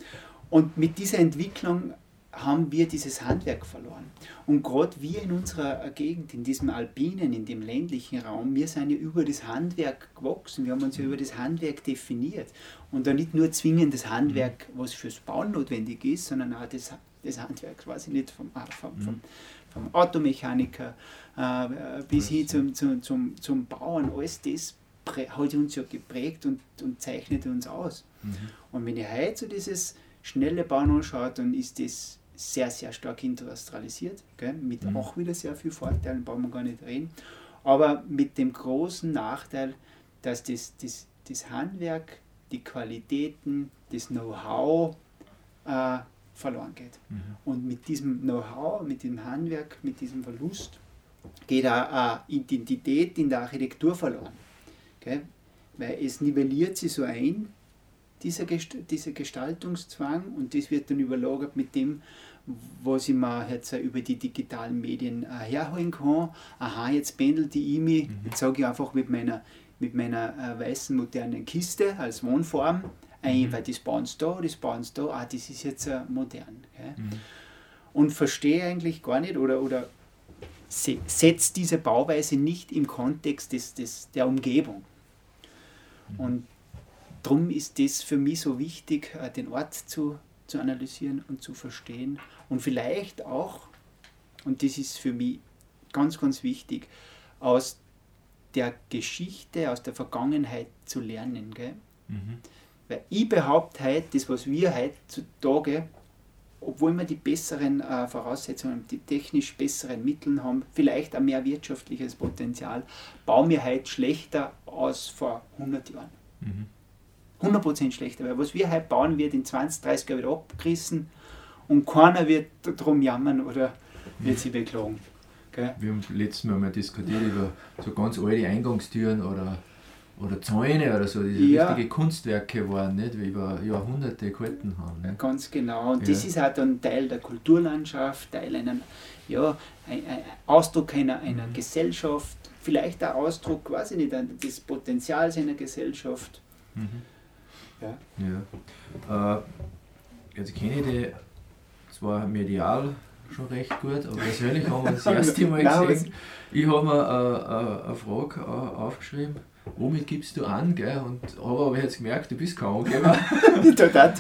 Und mit dieser Entwicklung haben wir dieses Handwerk verloren. Und gerade wir in unserer Gegend, in diesem alpinen, in dem ländlichen Raum, wir sind ja über das Handwerk gewachsen, wir haben uns ja über das Handwerk definiert. Und da nicht nur zwingend das Handwerk, was fürs Bauen notwendig ist, sondern auch das, das Handwerk, weiß ich nicht, vom, ah, vom, vom, vom Automechaniker äh, bis hin zum, zum, zum, zum Bauern, alles das hat uns ja geprägt und, und zeichnet uns aus. Mhm. Und wenn ich heute so dieses schnelle Bauen anschaue, dann ist das sehr, sehr stark industrialisiert, gell? mit mhm. auch wieder sehr vielen Vorteilen, brauchen wir gar nicht reden, aber mit dem großen Nachteil, dass das, das, das Handwerk, die Qualitäten, das Know-how äh, verloren geht. Mhm. Und mit diesem Know-how, mit diesem Handwerk, mit diesem Verlust geht auch Identität in der Architektur verloren. Gell? Weil es nivelliert sich so ein, dieser, Gest dieser Gestaltungszwang, und das wird dann überlagert mit dem, was ich mir jetzt über die digitalen Medien äh, herholen kann. Aha, jetzt pendelt die mich, mhm. jetzt sage ich einfach mit meiner, mit meiner äh, weißen modernen Kiste als Wohnform, ein, mhm. weil das bauen sie da, das bauen sie da, ah, das ist jetzt äh, modern. Mhm. Und verstehe eigentlich gar nicht oder, oder setzt diese Bauweise nicht im Kontext des, des, der Umgebung. Mhm. Und darum ist das für mich so wichtig, äh, den Ort zu, zu analysieren und zu verstehen und vielleicht auch, und das ist für mich ganz, ganz wichtig, aus der Geschichte, aus der Vergangenheit zu lernen. Gell? Mhm. Weil ich behaupte heute, das, was wir heutzutage obwohl wir die besseren äh, Voraussetzungen, die technisch besseren Mittel haben, vielleicht ein mehr wirtschaftliches Potenzial, bauen wir heute schlechter als vor 100 Jahren. Mhm. 100% schlechter, weil was wir heute bauen, wird in 20, 30 Jahren wieder abgerissen und keiner wird darum jammern oder wird sich beklagen. Gell? Wir haben letztes Mal mal diskutiert über so ganz alte Eingangstüren oder oder Zäune oder so, diese ja. richtige Kunstwerke waren, nicht, wie über Jahrhunderte gehalten haben. Nicht? Ganz genau. Und ja. das ist halt dann Teil der Kulturlandschaft, Teil einer, ja, ein, ein Ausdruck einer, einer mhm. Gesellschaft, vielleicht ein Ausdruck, quasi nicht, des Potenzials einer Gesellschaft. Mhm. Ja. ja. Äh, jetzt kenne ich die zwar medial schon recht gut, aber persönlich haben wir das erste Mal gesehen. Ich habe mir äh, äh, eine Frage aufgeschrieben womit gibst du an? Gell? Und, aber habe ich jetzt gemerkt, du bist kein Angeber. Total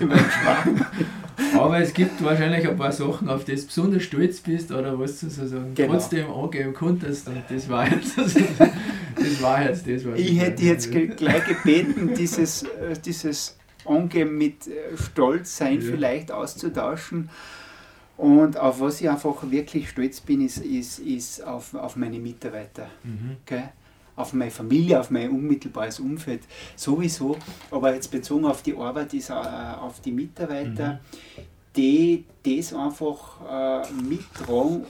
Aber es gibt wahrscheinlich ein paar Sachen, auf die du besonders stolz bist oder was du sozusagen genau. trotzdem angeben konntest. Und das war jetzt das, war jetzt das was ich, ich hätte jetzt gleich gebeten, dieses, äh, dieses Angeben mit äh, Stolzsein ja. vielleicht auszutauschen. Und auf was ich einfach wirklich stolz bin, ist, ist, ist auf, auf meine Mitarbeiter. Mhm. Okay? auf meine Familie, auf mein unmittelbares Umfeld sowieso, aber jetzt bezogen auf die Arbeit, ist, äh, auf die Mitarbeiter, mhm. die das einfach äh, mittragen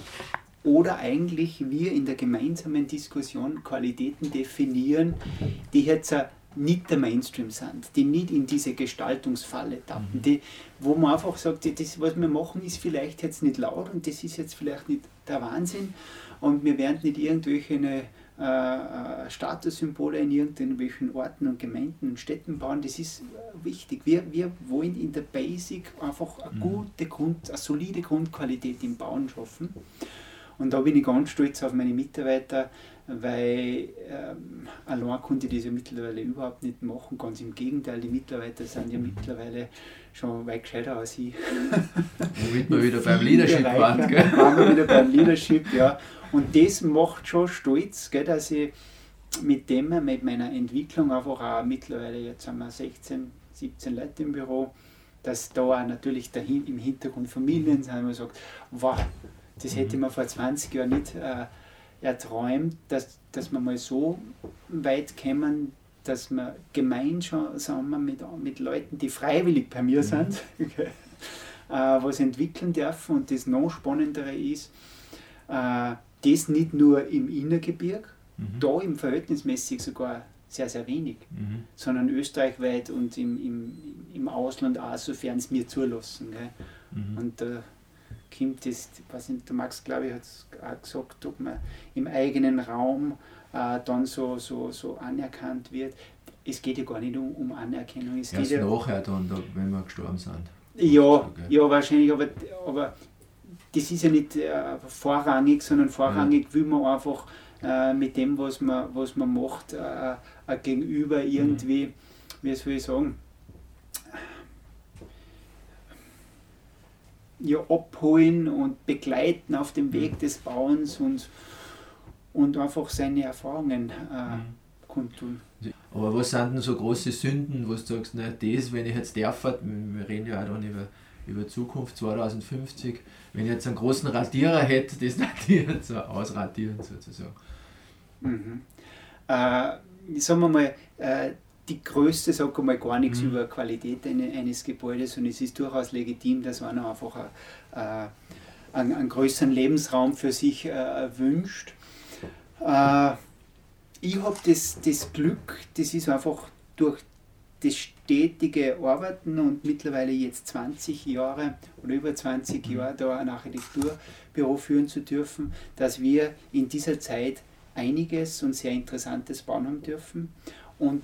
oder eigentlich wir in der gemeinsamen Diskussion Qualitäten definieren, die jetzt nicht der Mainstream sind, die nicht in diese Gestaltungsfalle tappen, mhm. die, wo man einfach sagt, das, was wir machen, ist vielleicht jetzt nicht laut und das ist jetzt vielleicht nicht der Wahnsinn und wir werden nicht irgendwelche äh, äh, Statussymbole in irgendwelchen Orten und Gemeinden und Städten bauen, das ist äh, wichtig. Wir, wir wollen in der Basic einfach eine mhm. gute Grund, eine solide Grundqualität im Bauen schaffen. Und da bin ich ganz stolz auf meine Mitarbeiter, weil ähm, allein konnte ich das ja mittlerweile überhaupt nicht machen. Ganz im Gegenteil, die Mitarbeiter sind ja mittlerweile schon weit gescheiter als ich. Womit wir wieder beim Leadership waren, gell? Waren wir wieder beim Leadership, ja. Und das macht schon stolz, gell, dass ich mit dem, mit meiner Entwicklung einfach auch mittlerweile, jetzt haben wir 16, 17 Leute im Büro, dass da auch natürlich dahin, im Hintergrund Familien sind, wo man sagt, wow, das hätte mhm. man vor 20 Jahren nicht äh, erträumt, dass, dass wir mal so weit kommen, dass wir gemeinsam mit, mit Leuten, die freiwillig bei mir mhm. sind, okay, äh, was entwickeln dürfen. Und das noch Spannendere ist, äh, das nicht nur im Innergebirg, mhm. da im Verhältnismäßig sogar sehr, sehr wenig, mhm. sondern österreichweit und im, im, im Ausland auch, sofern es mir zulassen. Mhm. Und äh, kommt das, was der Max, glaube ich, hat es auch gesagt, ob man im eigenen Raum äh, dann so, so, so anerkannt wird. Es geht ja gar nicht um, um Anerkennung. Es Erst geht ja, nachher dann, wenn wir gestorben sind. Ja, ja wahrscheinlich, aber, aber das ist ja nicht äh, vorrangig, sondern vorrangig ja. will man einfach äh, mit dem, was man, was man macht, äh, ein Gegenüber irgendwie, mhm. wie soll ich sagen, ja, abholen und begleiten auf dem Weg mhm. des Bauens und und einfach seine Erfahrungen äh, mhm. kundtun. Aber was sind denn so große Sünden, wo du sagst, na, das, wenn ich jetzt darf, wir reden ja auch dann über über Zukunft 2050, wenn ich jetzt einen großen Radierer hätte, das radiert, so ausradieren sozusagen. Mhm. Äh, sagen wir mal, äh, die Größte sagt einmal gar nichts mhm. über Qualität eines Gebäudes und es ist durchaus legitim, dass man einfach äh, einen, einen, größeren Lebensraum für sich äh, wünscht. Äh, ich habe das, das Glück, das ist einfach durch das stetige Arbeiten und mittlerweile jetzt 20 Jahre oder über 20 mhm. Jahre da ein Architekturbüro führen zu dürfen, dass wir in dieser Zeit einiges und sehr Interessantes bauen haben dürfen und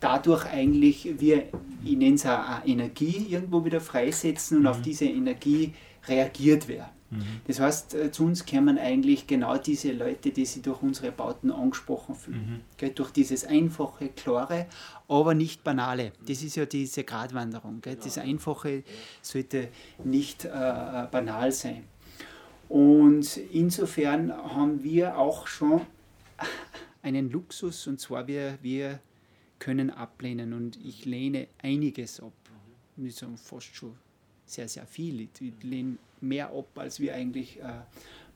dadurch eigentlich wir, ich nenne es auch Energie irgendwo wieder freisetzen und mhm. auf diese Energie reagiert werden. Mhm. Das heißt, äh, zu uns kommen eigentlich genau diese Leute, die sich durch unsere Bauten angesprochen fühlen. Mhm. durch dieses einfache, klare, aber nicht banale. Das ist ja diese Gratwanderung. Gell? Das Einfache sollte nicht äh, banal sein. Und insofern haben wir auch schon einen Luxus, und zwar wir, wir können ablehnen und ich lehne einiges ab. Ich würde sagen, fast schon sehr, sehr viel. Ich lehne mehr ab, als wir eigentlich äh,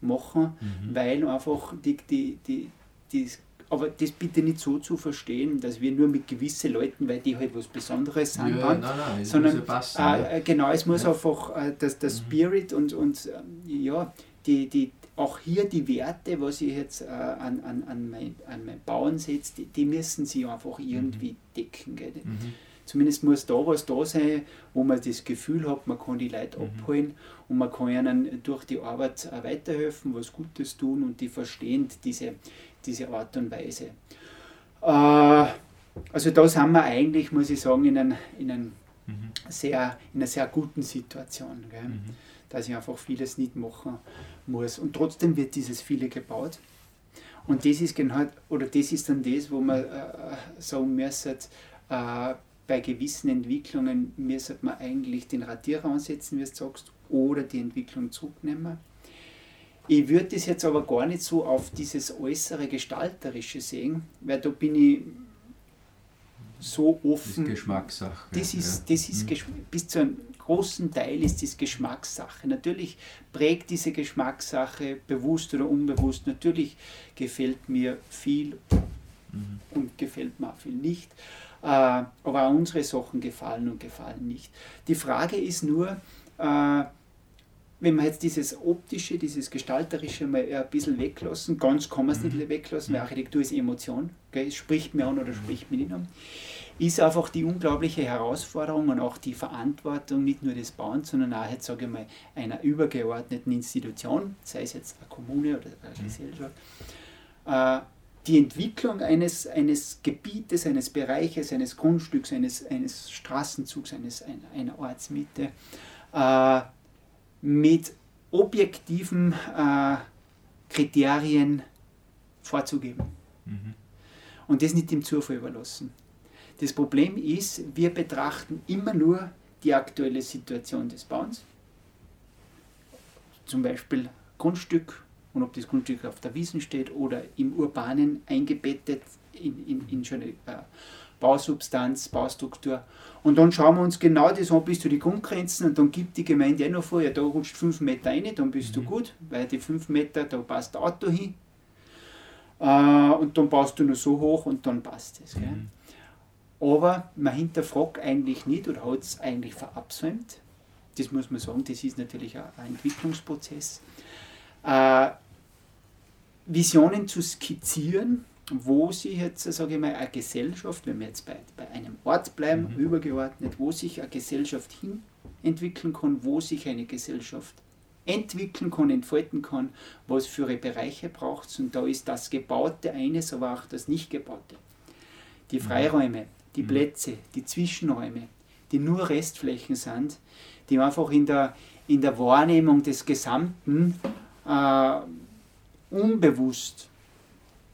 machen, mhm. weil einfach die, die, die, die, aber das bitte nicht so zu verstehen, dass wir nur mit gewissen Leuten, weil die halt was Besonderes sind, ja, nein, nein, sondern ja passen, äh, genau, es muss ja. einfach äh, das, das mhm. Spirit und, und äh, ja, die, die, auch hier die Werte, was ich jetzt äh, an, an, an, mein, an mein Bauen setze, die, die, müssen sie einfach irgendwie mhm. decken. Mhm. Zumindest muss da was da sein, wo man das Gefühl hat, man kann die Leute mhm. abholen und man kann ihnen durch die Arbeit weiterhelfen, was Gutes tun und die verstehen diese, diese Art und Weise. Äh, also da sind wir eigentlich, muss ich sagen, in, ein, in, ein mhm. sehr, in einer sehr guten Situation. Mhm. Dass ich einfach vieles nicht machen muss. Und trotzdem wird dieses viele gebaut. Und das ist genau, oder das ist dann das, wo man äh, sagen müsste, äh, bei gewissen Entwicklungen müsste man eigentlich den Radierer ansetzen, wie du sagst, oder die Entwicklung zurücknehmen. Ich würde das jetzt aber gar nicht so auf dieses äußere Gestalterische sehen, weil da bin ich so offen. Das ist Geschmackssache. Das ist, das ist. Mhm. bis zu einem großen Teil ist das Geschmackssache. Natürlich prägt diese Geschmackssache bewusst oder unbewusst. Natürlich gefällt mir viel mhm. und gefällt mir viel nicht. Äh, aber auch unsere Sachen gefallen und gefallen nicht. Die Frage ist nur, äh, wenn wir jetzt dieses optische, dieses gestalterische mal ein bisschen weglassen, ganz kann man es nicht mhm. weglassen, weil Architektur ist Emotion, gell? es spricht mir an oder spricht mich nicht an ist einfach die unglaubliche Herausforderung und auch die Verantwortung nicht nur des Bauens, sondern auch jetzt, sage ich mal, einer übergeordneten Institution, sei es jetzt eine Kommune oder eine mhm. Gesellschaft, äh, die Entwicklung eines, eines Gebietes, eines Bereiches, eines Grundstücks, eines, eines Straßenzugs, eines, einer, einer Ortsmitte äh, mit objektiven äh, Kriterien vorzugeben. Mhm. Und das nicht dem Zufall überlassen. Das Problem ist, wir betrachten immer nur die aktuelle Situation des Bauens, zum Beispiel Grundstück und ob das Grundstück auf der Wiesen steht oder im Urbanen eingebettet in, in, in schon eine äh, Bausubstanz, Baustruktur. Und dann schauen wir uns genau das an bis zu den Grundgrenzen und dann gibt die Gemeinde eh noch vor, ja, da rutscht 5 Meter rein, dann bist mhm. du gut, weil die 5 Meter, da passt das Auto hin. Äh, und dann baust du nur so hoch und dann passt es. Mhm aber man hinterfragt eigentlich nicht oder hat es eigentlich verabsäumt. Das muss man sagen, das ist natürlich ein, Entwicklungsprozess. Äh, Visionen zu skizzieren, wo sich jetzt, sage ich mal, eine Gesellschaft, wenn wir jetzt bei, bei einem Ort bleiben, mhm. übergeordnet, wo sich eine Gesellschaft hin entwickeln kann, wo sich eine Gesellschaft entwickeln kann, entfalten kann, was für ihre Bereiche braucht es. Und da ist das Gebaute eines, aber auch das Nicht-Gebaute. Die mhm. Freiräume, die mhm. Plätze, die Zwischenräume, die nur Restflächen sind, die einfach in der, in der Wahrnehmung des Gesamten äh, unbewusst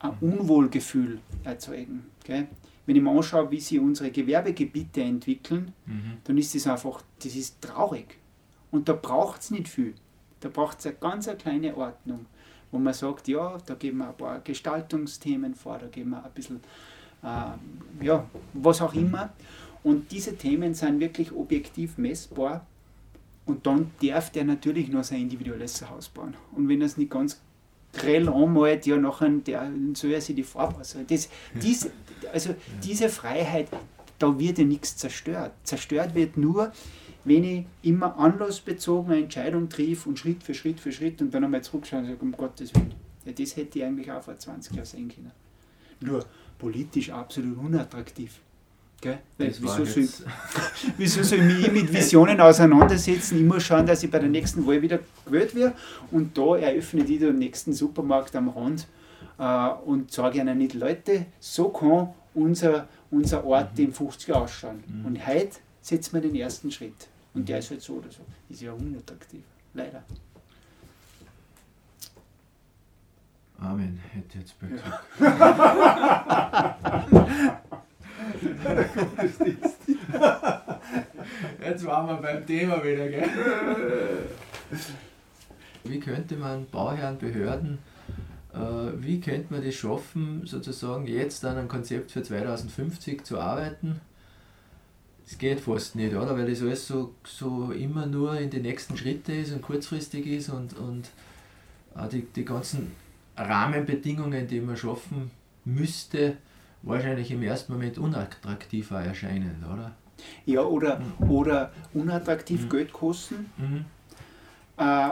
ein mhm. Unwohlgefühl erzeugen. Gell? Wenn ich mir anschaue, wie sich unsere Gewerbegebiete entwickeln, mhm. dann ist das einfach, das ist traurig. Und da braucht es nicht viel. Da braucht es eine ganz eine kleine Ordnung, wo man sagt, ja, da geben wir ein paar Gestaltungsthemen vor, da geben wir ein bisschen äh, ja, was auch immer. Und diese Themen sind wirklich objektiv messbar Und dann darf der natürlich noch sein individuelles Haus bauen. Und wenn er es nicht ganz grell anmalt, ja, nachher der, soll er sich die Farbe aussuchen. Das, dies, also diese Freiheit, da wird ja nichts zerstört. Zerstört wird nur, wenn ich immer anlassbezogen eine Entscheidung triff und Schritt für Schritt für Schritt und dann einmal zurückschaue und sage, um Gottes Willen. Ja, das hätte ich eigentlich auch vor 20 Jahren sehen können. Nur politisch absolut unattraktiv. Gell? wieso, soll, wieso soll ich mich mit Visionen auseinandersetzen? Ich muss schauen, dass ich bei der nächsten Wahl wieder gewählt werde und da eröffne ich den nächsten Supermarkt am Rand äh, und sage ihnen nicht, Leute, so kann unser, unser Ort mhm. in 50 Jahren ausschauen. Mhm. Und heute setzen wir den ersten Schritt. Und der ist halt so oder so. Ist ja unattraktiv, leider. Amen, hätte jetzt bei ja. Jetzt waren wir beim Thema wieder, gell? Wie könnte man Bauherren, Behörden, äh, wie könnte man das schaffen, sozusagen jetzt an einem Konzept für 2050 zu arbeiten? Das geht fast nicht, oder? Weil das alles so, so immer nur in die nächsten Schritte ist und kurzfristig ist und, und auch die, die ganzen Rahmenbedingungen, die man schaffen müsste, wahrscheinlich im ersten Moment unattraktiver erscheinen, oder? Ja, oder, mhm. oder unattraktiv mhm. Geld kosten mhm. äh,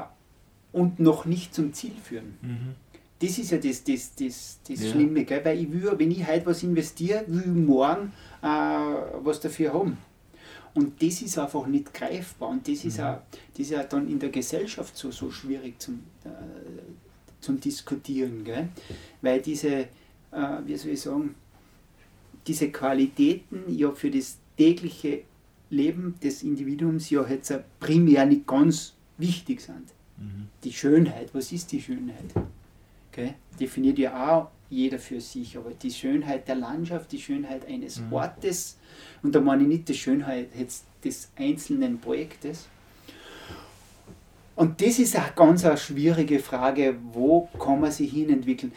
und noch nicht zum Ziel führen. Mhm. Das ist ja das, das, das, das ja. Schlimme, gell? weil ich will, wenn ich heute was investiere, will ich morgen äh, was dafür haben. Und das ist einfach nicht greifbar und das ist, mhm. auch, das ist auch dann in der Gesellschaft so, so schwierig zum, äh, zum Diskutieren, gell? weil diese, äh, wie soll ich sagen, diese Qualitäten ja für das tägliche Leben des Individuums ja jetzt primär nicht ganz wichtig sind. Mhm. Die Schönheit, was ist die Schönheit? Okay? Definiert ja auch jeder für sich, aber die Schönheit der Landschaft, die Schönheit eines mhm. Ortes, und da meine ich nicht die Schönheit jetzt des einzelnen Projektes. Und das ist eine ganz eine schwierige Frage, wo kann man sich hin entwickeln?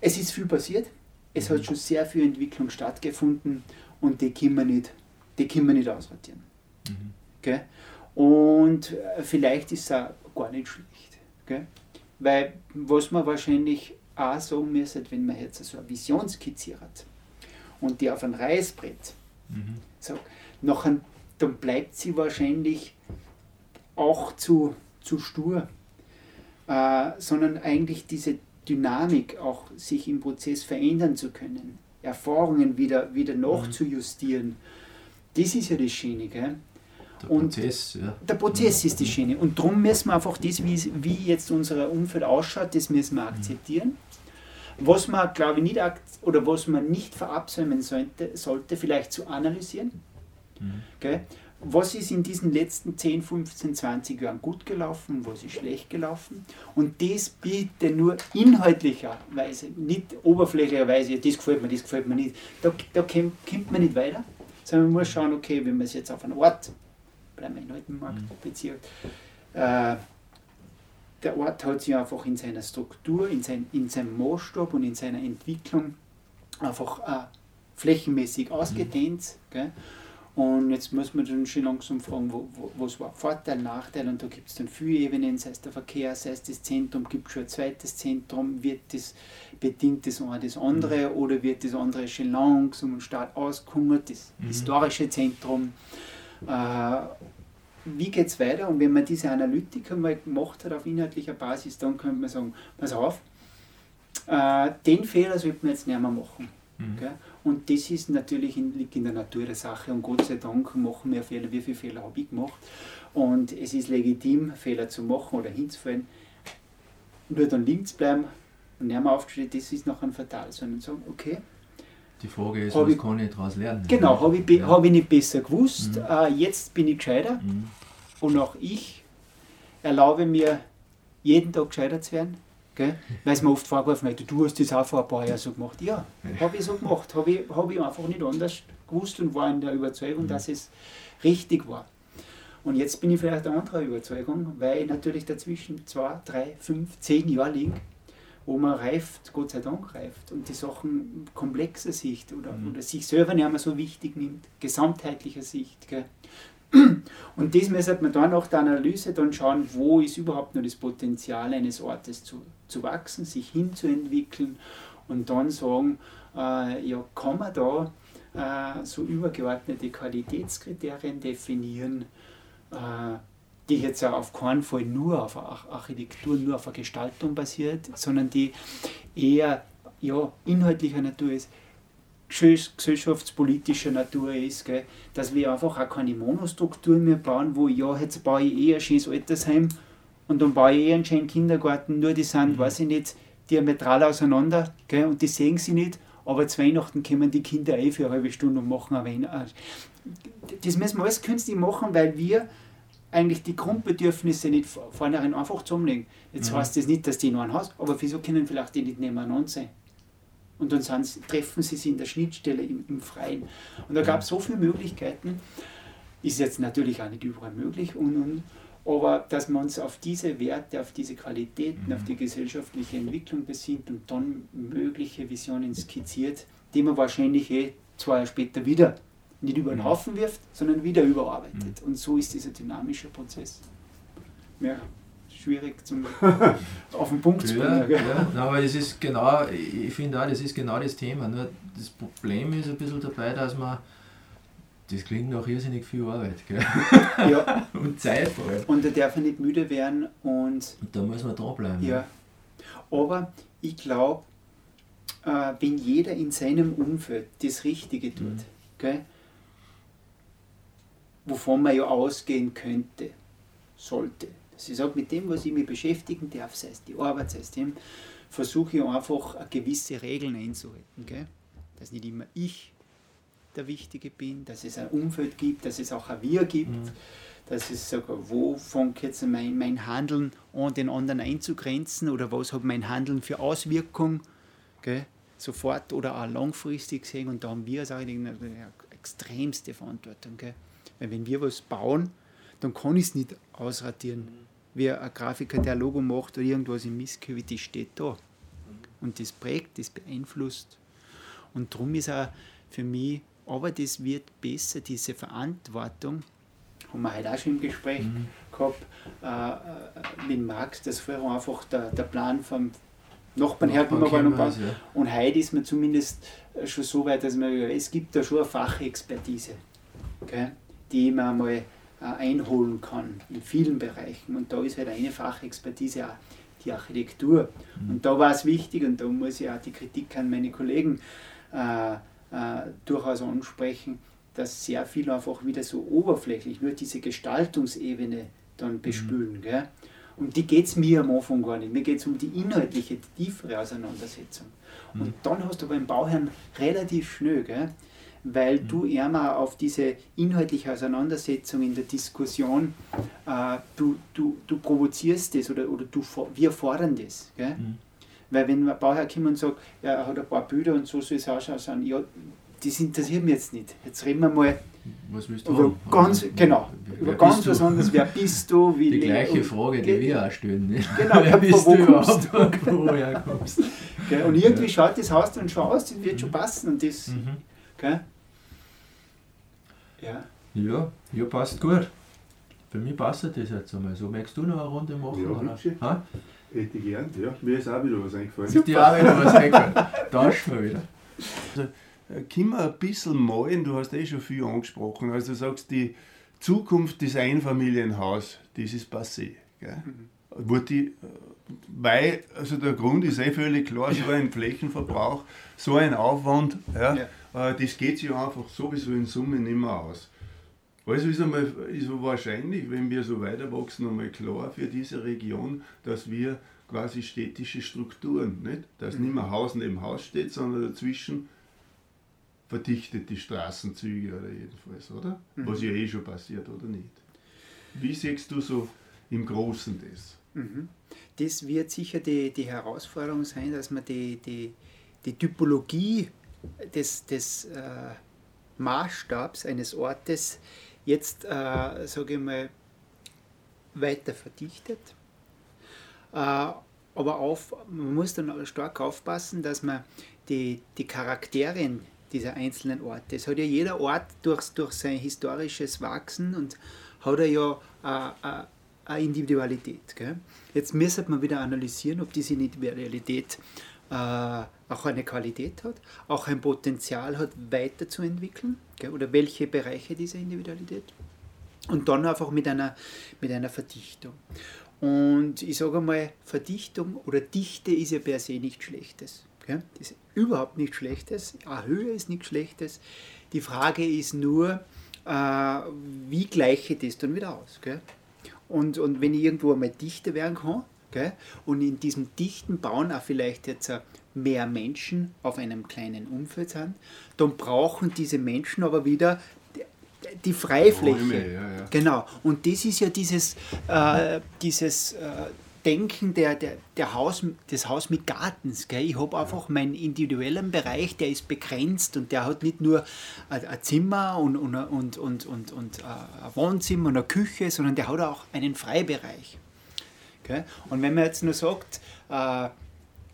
Es ist viel passiert, es hat schon sehr viel Entwicklung stattgefunden und die können wir nicht, die können wir nicht ausradieren. Mhm. Okay? Und äh, vielleicht ist es auch gar nicht schlecht. Okay? Weil was man wahrscheinlich auch sagen müsste, wenn man jetzt so eine Vision skizziert und die auf ein Reißbrett mhm. sagt, nachher, dann bleibt sie wahrscheinlich auch zu, zu stur, äh, sondern eigentlich diese Dynamik auch sich im Prozess verändern zu können, Erfahrungen wieder, wieder nachzujustieren. Das ist ja das Schöne. Gell? Der und Prozess, ja. Der Prozess ist das Schöne. Und darum müssen wir einfach das, wie, wie jetzt unser Umfeld ausschaut, das müssen wir akzeptieren. Was man, glaube ich, nicht oder was man nicht verabsäumen sollte, sollte vielleicht zu analysieren. Mhm. Okay? Was ist in diesen letzten 10, 15, 20 Jahren gut gelaufen, was ist schlecht gelaufen. Und das bitte nur inhaltlicherweise, nicht oberflächlicherweise, das gefällt mir, das gefällt mir nicht. Da, da kommt man nicht weiter, sondern man muss schauen, okay, wenn man es jetzt auf einen Ort, bleiben wir in Altenmarkt, mhm. bezieht, äh, der Ort hat sich einfach in seiner Struktur, in, sein, in seinem Maßstab und in seiner Entwicklung einfach äh, flächenmäßig ausgedehnt. Mhm. Und jetzt muss man dann schon langsam fragen, wo, wo, was war Vorteil, Nachteil und da gibt es dann viele Ebenen, sei es der Verkehr, sei es das Zentrum, gibt es schon ein zweites Zentrum, wird das, bedingt das eine das andere mhm. oder wird das andere schon langsam und stark ausgehungert, das mhm. historische Zentrum. Äh, wie geht es weiter? Und wenn man diese Analytik einmal gemacht hat auf inhaltlicher Basis, dann könnte man sagen, pass auf, äh, den Fehler sollte man jetzt nicht mehr machen. Mhm. Und das ist natürlich in, liegt in der Natur der Sache und Gott sei Dank machen wir Fehler. Wie viele Fehler habe ich gemacht? Und es ist legitim, Fehler zu machen oder hinzufallen. Nur dann links bleiben und nicht mehr aufgestellt, das ist nachher fatal, sondern sagen, okay. Die Frage ist, was ich, kann ich daraus lernen? Genau, habe ich, ja. hab ich nicht besser gewusst, mhm. äh, jetzt bin ich gescheiter mhm. und auch ich erlaube mir, jeden Tag gescheiter zu werden Gell? Weil es mir oft vorgeworfen wird, du hast das auch vor ein paar Jahren so gemacht. Ja, habe ich so gemacht. Habe ich, hab ich einfach nicht anders gewusst und war in der Überzeugung, dass es richtig war. Und jetzt bin ich vielleicht eine andere Überzeugung, weil natürlich dazwischen zwei, drei, fünf, zehn Jahre liegen, wo man reift, Gott sei Dank reift und die Sachen komplexer Sicht oder, mhm. oder sich selber nicht mehr so wichtig nimmt, gesamtheitlicher Sicht. Gell? Und das müsste man dann nach der Analyse dann schauen, wo ist überhaupt noch das Potenzial eines Ortes zu, zu wachsen, sich hinzuentwickeln und dann sagen, äh, ja, kann man da äh, so übergeordnete Qualitätskriterien definieren, äh, die jetzt auf keinen Fall nur auf Architektur, nur auf Gestaltung basiert, sondern die eher ja, inhaltlicher Natur ist, gesellschaftspolitischer Natur ist, gell? dass wir einfach auch keine Monostrukturen mehr bauen, wo ja, jetzt baue ich eh ein schönes Altersheim und dann baue ich eh einen schönen Kindergarten, nur die sind, mhm. weiß ich nicht, diametral auseinander gell? und die sehen sie nicht, aber zu Weihnachten kommen die Kinder eh für eine halbe Stunde und machen ein Das müssen wir alles künstlich machen, weil wir eigentlich die Grundbedürfnisse nicht vornherein einfach zusammenlegen. Jetzt mhm. heißt das nicht, dass die nur ein Haus, aber wieso können vielleicht die nicht nebeneinander sein? Und dann sind, treffen sie sich in der Schnittstelle im, im Freien. Und da gab es so viele Möglichkeiten, ist jetzt natürlich auch nicht überall möglich, und, und, aber dass man uns auf diese Werte, auf diese Qualitäten, auf die gesellschaftliche Entwicklung besinnt und dann mögliche Visionen skizziert, die man wahrscheinlich eh zwei Jahre später wieder nicht über den mhm. Haufen wirft, sondern wieder überarbeitet. Mhm. Und so ist dieser dynamische Prozess. Ja, schwierig zum auf den Punkt zu bringen. Ja, ja. aber das ist genau, ich finde auch, das ist genau das Thema. Nur das Problem ist ein bisschen dabei, dass man das klingt nach irrsinnig viel Arbeit. Gell? Ja. und Zeit vor allem. Und da darf man nicht müde werden. Und, und da muss man dranbleiben. Ja. ja. Aber ich glaube, äh, wenn jeder in seinem Umfeld das Richtige tut, mhm. gell, wovon man ja ausgehen könnte, sollte. Das ist auch mit dem, was ich mich beschäftigen darf, sei es die Arbeit, sei es dem, versuche ich einfach gewisse Regeln einzuhalten. Gell? Dass nicht immer ich der Wichtige bin, dass es ein Umfeld gibt, dass es auch ein Wir gibt, mhm. dass es sogar, wo fängt jetzt mein, mein Handeln an, den anderen einzugrenzen oder was hat mein Handeln für Auswirkungen, gell? sofort oder auch langfristig sehen und da haben wir also eine extremste Verantwortung. Gell? Weil wenn wir was bauen, dann kann ich es nicht ausradieren. Mhm. Wie ein Grafiker, der ein Logo macht oder irgendwas im Misskübel, das steht da. Mhm. Und das prägt, das beeinflusst. Und darum ist auch für mich aber das wird besser, diese Verantwortung, haben wir heute auch schon im Gespräch mhm. gehabt, äh, äh mit Max, das früher einfach der, der Plan vom Nachbarn hergenommen war. Und, ja. und heute ist man zumindest schon so weit, dass man, es gibt da schon eine Fachexpertise, okay, die man mal äh, einholen kann in vielen Bereichen. Und da ist halt eine Fachexpertise auch die Architektur. Mhm. Und da war es wichtig, und da muss ich auch die Kritik an meine Kollegen äh, äh, durchaus ansprechen, dass sehr viel einfach wieder so oberflächlich nur diese Gestaltungsebene dann bespülen. Mhm. Gell? Um die geht es mir am Anfang gar nicht. Mir geht es um die inhaltliche, die tiefere Auseinandersetzung. Mhm. Und dann hast du beim Bauherrn relativ schnell, gell? weil mhm. du eher auf diese inhaltliche Auseinandersetzung in der Diskussion, äh, du, du, du provozierst das oder, oder du, wir fordern das. Gell? Mhm. Weil wenn ein Bauherr kommt und sagt, ja, er hat ein paar Bilder und so soll es ausschauen, ja, das interessiert mich jetzt nicht. Jetzt reden wir mal was willst du über haben? ganz, genau, wer über ganz was anderes. Wer bist du? Wie die gleiche Frage, die wir auch stellen. Ne? Genau, wer bist wo du kommst du? Woher kommst okay, Und irgendwie ja. schaut das Haus dann schon aus, das wird schon mhm. passen. Und das, mhm. okay? ja. ja, ja, passt gut. Für mich passt das jetzt einmal so. Magst du noch eine Runde machen? Ja, Hätte ich gern, ja. Mir ist auch wieder was eingefallen. Ist dir auch wieder was eingefallen? Tauschen wir wieder. Also, äh, können wir ein bisschen malen, du hast eh schon viel angesprochen. Also du sagst, die Zukunft des Einfamilienhaus, das ist passé. Gell? Mhm. Wurde die, äh, weil, also der Grund ist eh völlig klar, so ein Flächenverbrauch, so ein Aufwand, ja, ja. Äh, das geht sich einfach sowieso in Summe nicht mehr aus. Also ist, einmal, ist wahrscheinlich, wenn wir so weiter wachsen, einmal klar für diese Region, dass wir quasi städtische Strukturen, nicht? dass mhm. nicht mehr Haus neben Haus steht, sondern dazwischen verdichtet die Straßenzüge oder jedenfalls, oder? Mhm. Was ja eh schon passiert, oder nicht? Wie siehst du so im Großen das? Mhm. Das wird sicher die, die Herausforderung sein, dass man die, die, die Typologie des, des äh, Maßstabs eines Ortes jetzt, äh, sage ich mal, weiter verdichtet. Äh, aber auf, man muss dann stark aufpassen, dass man die, die Charakterien dieser einzelnen Orte. Es hat ja jeder Ort durch, durch sein historisches Wachsen und hat er ja eine, eine Individualität. Gell? Jetzt müsste man wieder analysieren, ob diese Individualität äh, auch eine Qualität hat, auch ein Potenzial hat, weiterzuentwickeln gell? oder welche Bereiche dieser Individualität. Und dann einfach mit einer, mit einer Verdichtung. Und ich sage mal, Verdichtung oder Dichte ist ja per se nichts Schlechtes. Gell? Das ist überhaupt nichts Schlechtes. Eine Höhe ist nichts Schlechtes. Die Frage ist nur, äh, wie gleiche das dann wieder aus. Gell? Und, und wenn ich irgendwo einmal dichter werden kann, gell? und in diesem dichten Bauen auch vielleicht jetzt mehr Menschen auf einem kleinen Umfeld sind, dann brauchen diese Menschen aber wieder die Freifläche. Räume, ja, ja. Genau. Und das ist ja dieses, äh, dieses äh, Denken der, der, der Haus, des Haus mit Gartens. Gell? Ich habe einfach meinen individuellen Bereich, der ist begrenzt und der hat nicht nur ein, ein Zimmer und, und, und, und, und, und äh, ein Wohnzimmer und eine Küche, sondern der hat auch einen Freibereich. Gell? Und wenn man jetzt nur sagt, äh,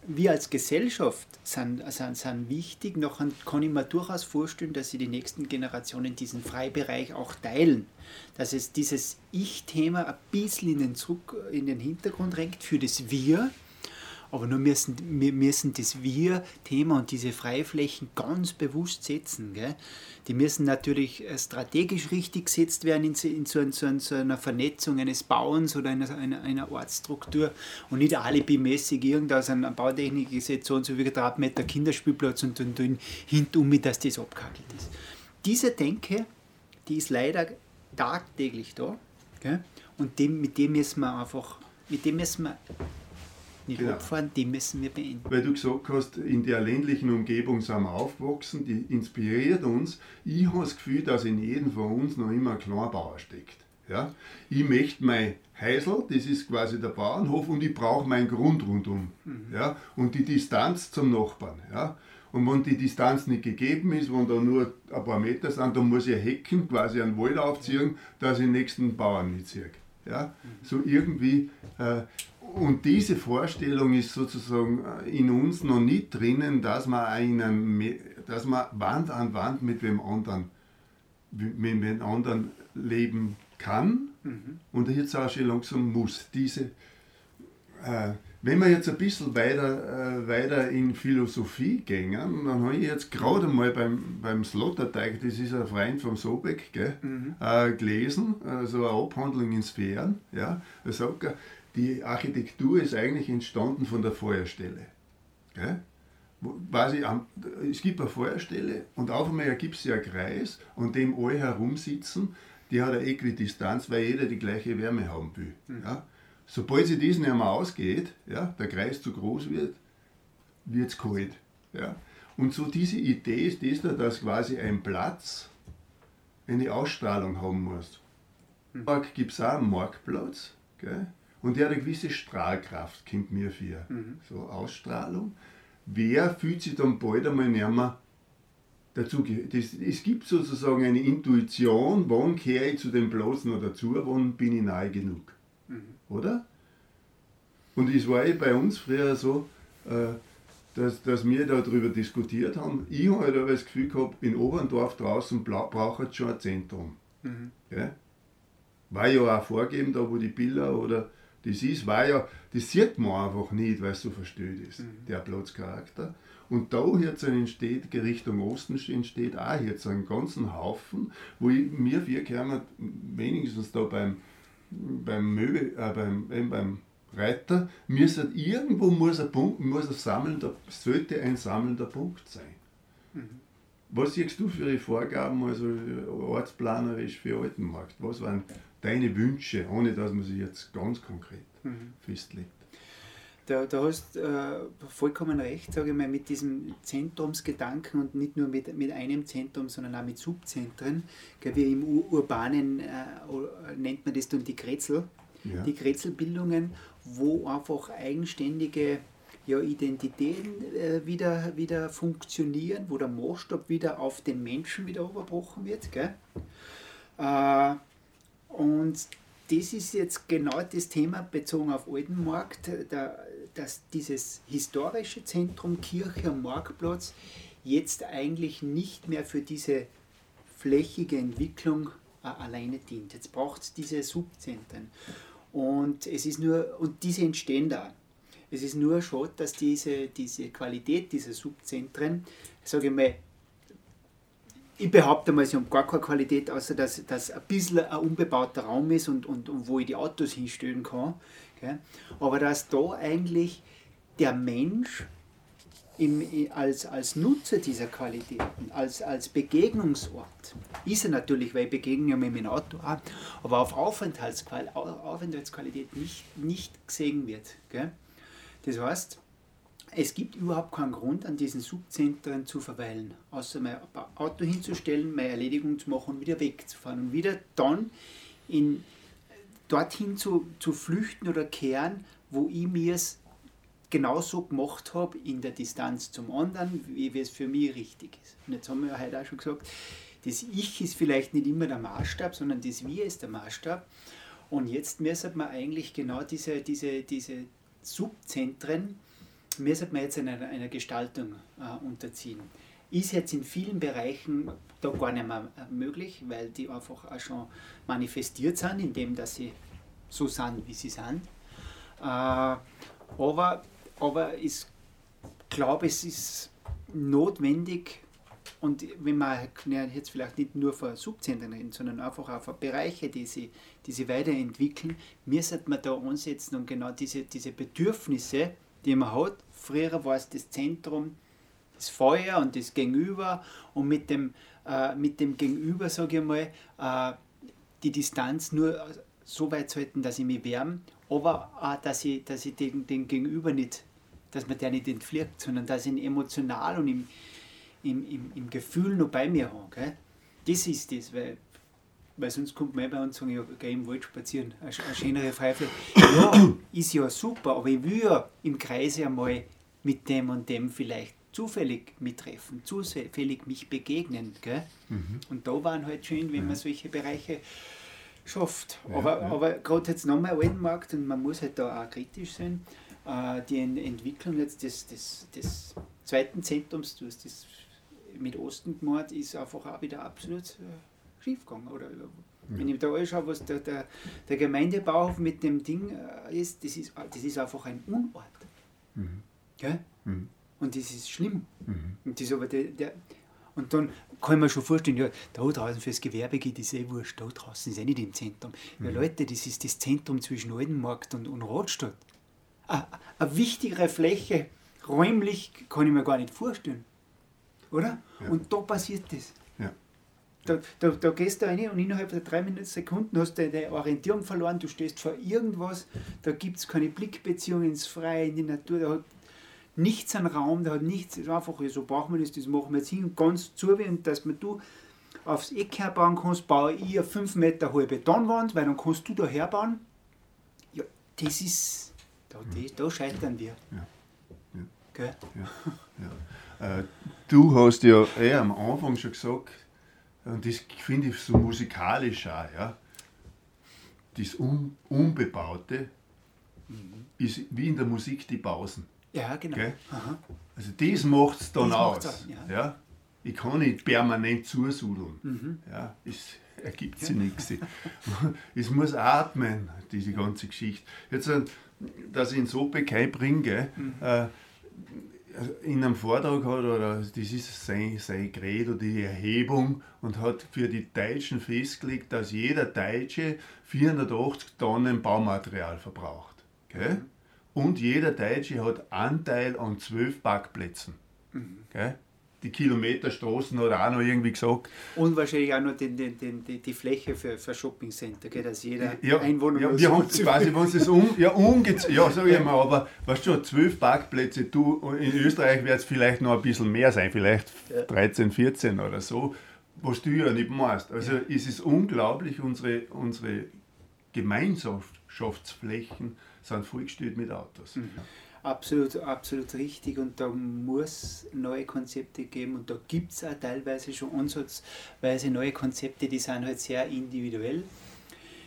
wir als Gesellschaft sind, sind, sind wichtig. Noch kann ich mir durchaus vorstellen, dass sie die nächsten Generationen diesen Freibereich auch teilen. Dass es dieses Ich-Thema ein bisschen in den, Zurück, in den Hintergrund ränkt für das Wir aber nur müssen wir müssen das Wir-Thema und diese Freiflächen ganz bewusst setzen. Gell? Die müssen natürlich äh, strategisch richtig gesetzt werden in, in, so, in, so, in so, einer Vernetzung eines Bauens oder einer, einer, einer Ortsstruktur und nicht alibimäßig irgendwas an Bautechnikgesetz so und so wie Quadratmeter Kinderspielplatz und, und, und hinten dass das abkackelt ist. Diese Denke, die ist leider tagtäglich da. Gell? Und dem, mit dem müssen wir einfach, mit dem müssen wir nicht genau. abfahren, die müssen wir beenden. Weil du gesagt hast, in der ländlichen Umgebung sind wir aufgewachsen, die inspiriert uns. Ich habe das Gefühl, dass in jedem von uns noch immer ein Kleinbauer steckt. Ja? Ich möchte mein Häusl, das ist quasi der Bauernhof, und ich brauche meinen Grund rundum. Mhm. Ja? Und die Distanz zum Nachbarn. Ja? Und wenn die Distanz nicht gegeben ist, wenn da nur ein paar Meter sind, dann muss ich Hecken, quasi einen Wald aufziehen, dass ich den nächsten Bauern nicht sehe. Ja? Mhm. So irgendwie, äh, und diese Vorstellung ist sozusagen in uns noch nicht drinnen, dass man, einen, dass man Wand an Wand mit wem anderen, mit wem anderen leben kann mhm. und jetzt auch schon langsam muss. Diese, äh, wenn wir jetzt ein bisschen weiter, äh, weiter in Philosophie gehen, dann habe ich jetzt gerade mal beim, beim Sloterdijk, das ist ein Freund vom Sobeck, gell, mhm. äh, gelesen, also eine Abhandlung in Sphären. Ja, da sagt er, die Architektur ist eigentlich entstanden von der Feuerstelle. Gell? Quasi, es gibt eine Feuerstelle und auf einmal ergibt sich ein Kreis und dem alle herumsitzen, die hat eine Äquidistanz, weil jeder die gleiche Wärme haben will. Mhm. Ja? Sobald sie diesen nicht mehr ausgeht, ja, der Kreis zu groß wird, wird es kalt. Ja? Und so diese Idee ist das da, dass quasi ein Platz eine Ausstrahlung haben muss. Mhm. gibt es auch einen Marktplatz. Gell? Und der hat eine gewisse Strahlkraft, kommt mir für. Mhm. So Ausstrahlung. Wer fühlt sich dann bald einmal nicht mehr dazu? Das, es gibt sozusagen eine Intuition, wann kehre ich zu dem Platz noch dazu, wann bin ich nahe genug. Mhm. Oder? Und es war eh bei uns früher so, äh, dass, dass wir darüber diskutiert haben. Ich habe halt das Gefühl gehabt, in Oberndorf draußen braucht es schon ein Zentrum. Mhm. Ja? War ja auch vorgeben, da wo die Bilder oder das ist, war ja, das sieht man einfach nicht, weil es so verstört ist, mhm. der Platzcharakter. Und da jetzt entsteht, Richtung Osten entsteht auch jetzt ein ganzen Haufen, wo ich, mir vier Kerne wenigstens da beim, beim Möbel, äh, beim, eben beim Reiter, müssen, irgendwo muss ein Punkt, muss ein sammelnder, sollte ein sammelnder Punkt sein. Mhm. Was siehst du für die Vorgaben, also ortsplanerisch für Altenmarkt? Was waren deine Wünsche, ohne dass man sich jetzt ganz konkret mhm. festlegt. Da, da hast äh, vollkommen recht, sage ich mal, mit diesem Zentrumsgedanken und nicht nur mit, mit einem Zentrum, sondern auch mit Subzentren. Wie im Urbanen äh, nennt man das dann die Kretzel, ja. die Kretzelbildungen, wo einfach eigenständige ja, Identitäten äh, wieder, wieder funktionieren, wo der Maßstab wieder auf den Menschen wieder überbrochen wird. Gell? Äh, und das ist jetzt genau das Thema bezogen auf Oldenmarkt, dass dieses historische Zentrum Kirche und Marktplatz jetzt eigentlich nicht mehr für diese flächige Entwicklung äh, alleine dient. Jetzt braucht es diese Subzentren. Und es ist nur, und diese entstehen da. Es ist nur schon, dass diese, diese Qualität dieser Subzentren, sage ich mal, ich behaupte mal, sie haben gar keine Qualität, außer dass das ein bisschen ein unbebauter Raum ist und, und, und wo ich die Autos hinstellen kann. Gell? Aber dass da eigentlich der Mensch im, als, als Nutzer dieser Qualitäten, als, als Begegnungsort, ist er natürlich, weil ich begegne ja mit meinem Auto auch, aber auf Aufenthaltsqualität, Aufenthaltsqualität nicht, nicht gesehen wird. Gell? Das heißt, es gibt überhaupt keinen Grund, an diesen Subzentren zu verweilen, außer mein Auto hinzustellen, meine Erledigung zu machen und wieder wegzufahren und wieder dann in, dorthin zu, zu flüchten oder kehren, wo ich mir es genauso gemacht habe in der Distanz zum anderen, wie es für mich richtig ist. Und jetzt haben wir ja heute auch schon gesagt, das Ich ist vielleicht nicht immer der Maßstab, sondern das Wir ist der Maßstab. Und jetzt müssen wir eigentlich genau diese, diese, diese Subzentren, müssen wir jetzt einer, einer Gestaltung äh, unterziehen. Ist jetzt in vielen Bereichen da gar nicht mehr äh, möglich, weil die einfach auch schon manifestiert sind, indem dass sie so sind, wie sie sind. Äh, aber, aber ich glaube, es ist notwendig, und wenn man jetzt vielleicht nicht nur von Subzentren reden, sondern einfach auch von Bereichen, die sie, die sie weiterentwickeln, müsste man da ansetzen und genau diese, diese Bedürfnisse, die man hat, früher war es das Zentrum, das Feuer und das Gegenüber und mit dem, äh, mit dem Gegenüber, sage ich mal, äh, die Distanz nur so weit zu halten, dass ich mich wärme, aber auch, dass ich, dass ich den, den Gegenüber nicht, dass man der nicht entfliegt, sondern dass ich ihn emotional und im, im, im, im Gefühl noch bei mir habe. Das ist das, weil, weil sonst kommt man bei uns sagen, ja, geh im Wald spazieren, eine, eine schönere Freifläche. Ja, ist ja super, aber ich will ja im Kreise einmal mit dem und dem vielleicht zufällig mittreffen, zufällig mich begegnen. Gell? Mhm. Und da waren halt schön, wenn man solche Bereiche schafft. Ja, aber, ja. aber gerade jetzt nochmal Altenmarkt und man muss halt da auch kritisch sein. Äh, die Entwicklung jetzt des, des, des zweiten Zentrums, du hast das mit Osten gemacht, ist einfach auch wieder absolut äh, schief gegangen. Oder, ja. Wenn ich da anschaue, was der, der, der Gemeindebauhof mit dem Ding äh, ist, das ist, das ist einfach ein Unort. Mhm. Gell? Mhm. Und das ist schlimm. Mhm. Und, das aber der, der, und dann kann ich mir schon vorstellen, ja, da draußen fürs Gewerbe geht ist eh wurscht, da draußen ist eh nicht im Zentrum. Ja, mhm. Leute, das ist das Zentrum zwischen Altenmarkt und, und Radstadt. Eine wichtigere Fläche, räumlich, kann ich mir gar nicht vorstellen oder? Ja. Und da passiert das. Da, da, da gehst du rein und innerhalb der drei Minuten Sekunden hast du deine Orientierung verloren, du stehst vor irgendwas, da gibt es keine Blickbeziehung ins Freie, in die Natur, da hat nichts an Raum, da hat nichts, ist einfach, so brauchen wir das, das machen wir jetzt hin, ganz zu, und dass man du aufs Eck herbauen kannst, baue ich eine 5 Meter hohe Betonwand, weil dann kannst du da herbauen. Ja, das ist, da, das, da scheitern wir. Ja. Ja. Gell? Ja. ja. Äh, du hast ja eh am Anfang schon gesagt, und das finde ich so musikalisch auch, ja, das Un Unbebaute mhm. ist wie in der Musik die Pausen. Ja, genau. Also das macht es dann das aus. Auch, ja. ja. Ich kann nicht permanent zusudeln. Mhm. Ja, es ergibt sich ja. nichts. es muss atmen, diese ganze Geschichte. Jetzt, äh, dass ich ins Opekai bringe, mhm. äh, in einem Vortrag hat, oder das ist sein, sein Credo, die Erhebung, und hat für die Deutschen festgelegt, dass jeder Deutsche 480 Tonnen Baumaterial verbraucht. Okay? Und jeder Deutsche hat Anteil an 12 Parkplätzen. Mhm. Okay? Die Kilometerstraßen hat er auch noch irgendwie gesagt. Und wahrscheinlich auch noch den, den, den, die, die Fläche für, für Shoppingcenter, gell, dass jeder ja, Einwohner. Ja, wir haben quasi, wenn es um, ja, umgezogen, ja, sag ich mal, aber weißt du, zwölf Parkplätze, du, in Österreich wird es vielleicht noch ein bisschen mehr sein, vielleicht ja. 13, 14 oder so, was du ja nicht machst. Also ja. es ist unglaublich, unsere, unsere Gemeinschaftsflächen sind vollgestellt mit Autos. Mhm. Absolut, absolut richtig und da muss neue Konzepte geben und da gibt es auch teilweise schon ansatzweise neue Konzepte, die sind halt sehr individuell.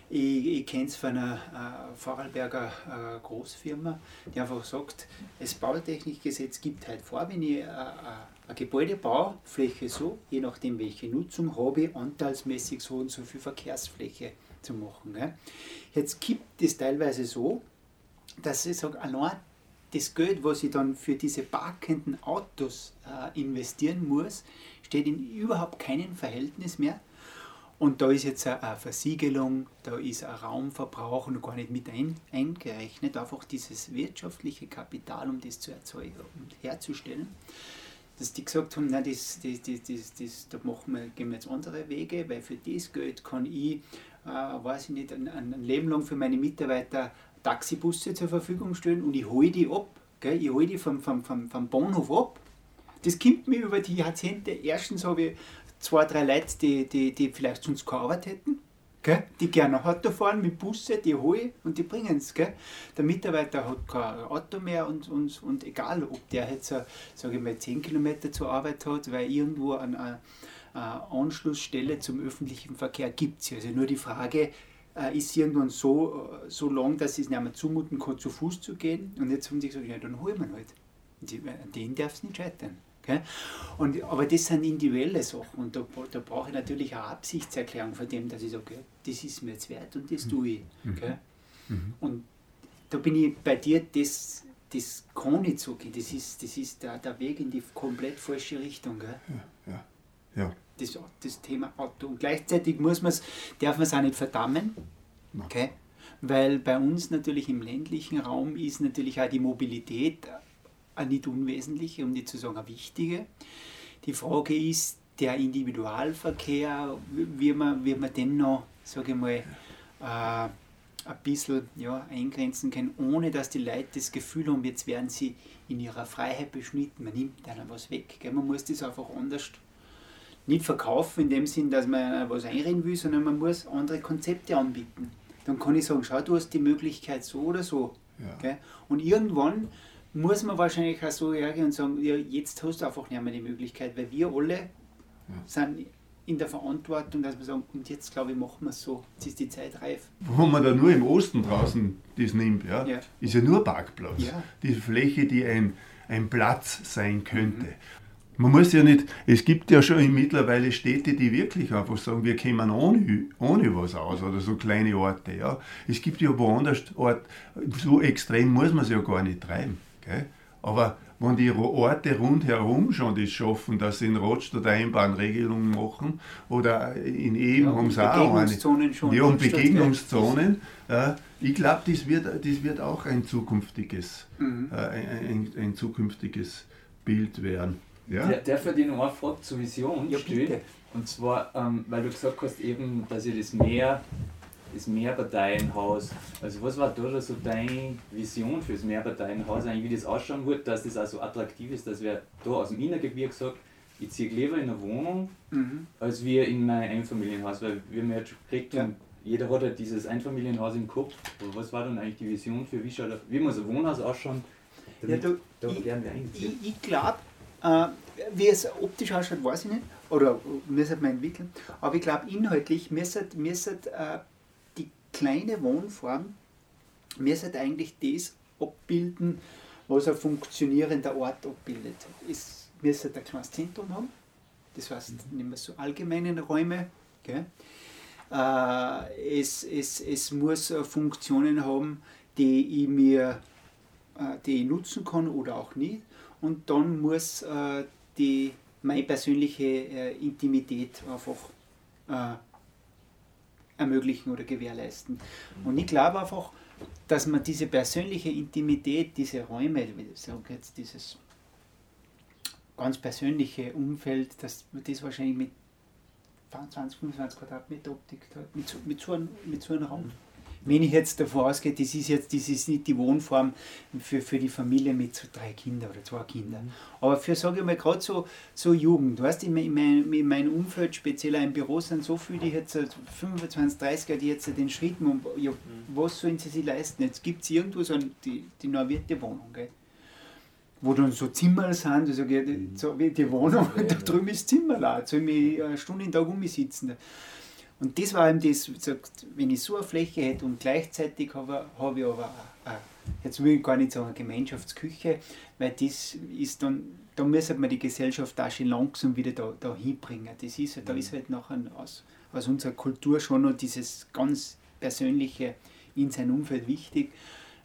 Ich, ich kenne es von einer äh, Vorarlberger äh, Großfirma, die einfach sagt, das Bautechnikgesetz gibt halt vor, wenn ich äh, äh, ein Gebäude baue, Fläche so, je nachdem welche Nutzung habe ich, anteilsmäßig so und so viel Verkehrsfläche zu machen. Gell. Jetzt gibt es teilweise so, dass ich sage, allein das Geld, was ich dann für diese parkenden Autos äh, investieren muss, steht in überhaupt keinem Verhältnis mehr und da ist jetzt eine Versiegelung, da ist ein Raumverbrauch noch gar nicht mit ein, eingerechnet, einfach dieses wirtschaftliche Kapital, um das zu erzeugen und herzustellen. Dass die gesagt haben, nein, das, das, das, das, da machen wir, gehen wir jetzt andere Wege, weil für das Geld kann ich, äh, weiß ich nicht, ein Leben lang für meine Mitarbeiter Taxibusse zur Verfügung stellen und ich hole die ab. Gell? Ich hole die vom, vom, vom, vom Bahnhof ab. Das kommt mir über die Jahrzehnte. Erstens habe ich zwei, drei Leute, die, die, die vielleicht sonst Arbeit hätten, gell? die gerne Auto fahren mit Busse, die hole und die bringen es. Der Mitarbeiter hat kein Auto mehr und, und, und egal, ob der jetzt, sage ich mal, 10 Kilometer zur Arbeit hat, weil irgendwo eine, eine Anschlussstelle zum öffentlichen Verkehr gibt es. Also nur die Frage, äh, ist irgendwann so, so lang, dass es nicht mehr zumuten kann, zu Fuß zu gehen. Und jetzt haben die gesagt, ja, dann holen wir halt. An denen darf es nicht scheitern. Okay? Und, aber das sind individuelle Sachen und da, da brauche ich natürlich eine Absichtserklärung von dem, dass ich sage, okay, das ist mir jetzt wert und das tue ich. Okay? Mhm. mhm. Und da bin ich bei dir, das, das kann nicht so gehen. Das ist, das ist der, der Weg in die komplett falsche Richtung. Gell? Ja, ja, ja. Das, das Thema Auto. Und gleichzeitig muss man's, darf man es auch nicht verdammen. Okay? Weil bei uns natürlich im ländlichen Raum ist natürlich auch die Mobilität eine nicht unwesentliche, um nicht zu sagen eine wichtige. Die Frage ist, der Individualverkehr, wie man, wie man den noch, sage ich mal, äh, ein bisschen ja, eingrenzen kann, ohne dass die Leute das Gefühl haben, jetzt werden sie in ihrer Freiheit beschnitten, man nimmt einem was weg. Gell? Man muss das einfach anders nicht verkaufen, in dem Sinn, dass man was einreden will, sondern man muss andere Konzepte anbieten. Dann kann ich sagen, schau, du hast die Möglichkeit so oder so. Ja. Und irgendwann muss man wahrscheinlich auch so hergehen und sagen, ja, jetzt hast du einfach nicht mehr die Möglichkeit, weil wir alle ja. sind in der Verantwortung, dass wir sagen, und jetzt glaube ich, machen wir es so, jetzt ist die Zeit reif. Wo man da nur im Osten draußen das nimmt, ja, ja. ist ja nur Parkplatz. Ja. Die Fläche, die ein, ein Platz sein könnte. Mhm. Man muss ja nicht, es gibt ja schon mittlerweile Städte, die wirklich einfach sagen, wir kommen ohne, ohne was aus oder so kleine Orte. Ja. Es gibt ja woanders Orte, so extrem muss man es ja gar nicht treiben. Gell? Aber wenn die Orte rundherum schon das schaffen, dass sie in Rotstadt Einbahnregelungen machen oder in Eben ja, haben sie auch eine. Schon ja, und Begegnungszonen. Äh, ich glaube, das wird, das wird auch ein zukünftiges, mhm. äh, ein, ein, zukünftiges Bild werden. Ja? Der, der für die noch eine Frage zur Vision ja, stellen. Und zwar, ähm, weil du gesagt hast, eben, dass ihr das mehr das Mehrparteienhaus. Also was war da so deine Vision für das Mehrparteienhaus, eigentlich wie das ausschauen wird, dass das auch so attraktiv ist, dass wer da aus dem Innergebirge sagt, ich ziehe lieber in eine Wohnung, mhm. als wir in mein Einfamilienhaus, weil wir haben ja jetzt gekriegt ja. jeder hat halt dieses Einfamilienhaus im Kopf. Aber was war dann eigentlich die Vision für wie, schaut, wie muss ein Wohnhaus ausschauen? Ja, du, da ich, wir Ich, ich glaube, äh, wie es optisch ausschaut, weiß ich nicht. Oder müssen wir entwickeln. Aber ich glaube, inhaltlich müssen, müssen äh, kleine Wohnform müsste eigentlich das abbilden, was ein funktionierender Ort abbildet. Es müsste ein kleines Zentrum haben, das heißt, nehmen wir so allgemeine Räume. Gell? Äh, es, es, es muss Funktionen haben, die ich mir äh, die ich nutzen kann oder auch nicht. Und dann muss äh, die, meine persönliche äh, Intimität einfach äh, ermöglichen oder gewährleisten. Und ich glaube einfach, dass man diese persönliche Intimität, diese Räume, jetzt dieses ganz persönliche Umfeld, dass man das wahrscheinlich mit 20, 25 Quadratmeter Optik hat, mit so, mit so, einem, mit so einem Raum wenn ich jetzt davon ausgehe, das ist jetzt das ist nicht die Wohnform für, für die Familie mit so drei Kindern oder zwei Kindern. Mhm. Aber für, sage ich mal, gerade so, so Jugend, weißt du, in, mein, in meinem Umfeld, speziell im Büro, sind so viele, die jetzt 25, 30er, die jetzt den Schritt machen, ja, mhm. was sollen sie sich leisten? Jetzt gibt es irgendwo so die, die normierte Wohnung, gell? wo dann so Zimmer sind, also so wie die Wohnung, da drüben ist Zimmer, da soll ich eine Stunde in Tag umsitzen. Und das war eben das, wenn ich so eine Fläche hätte und gleichzeitig habe, habe ich aber, jetzt will ich gar nicht sagen, eine Gemeinschaftsküche, weil das ist dann, da müsste man die Gesellschaft auch schon langsam wieder da, da hinbringen. Das ist, da ist halt nachher aus, aus unserer Kultur schon noch dieses ganz Persönliche in sein Umfeld wichtig,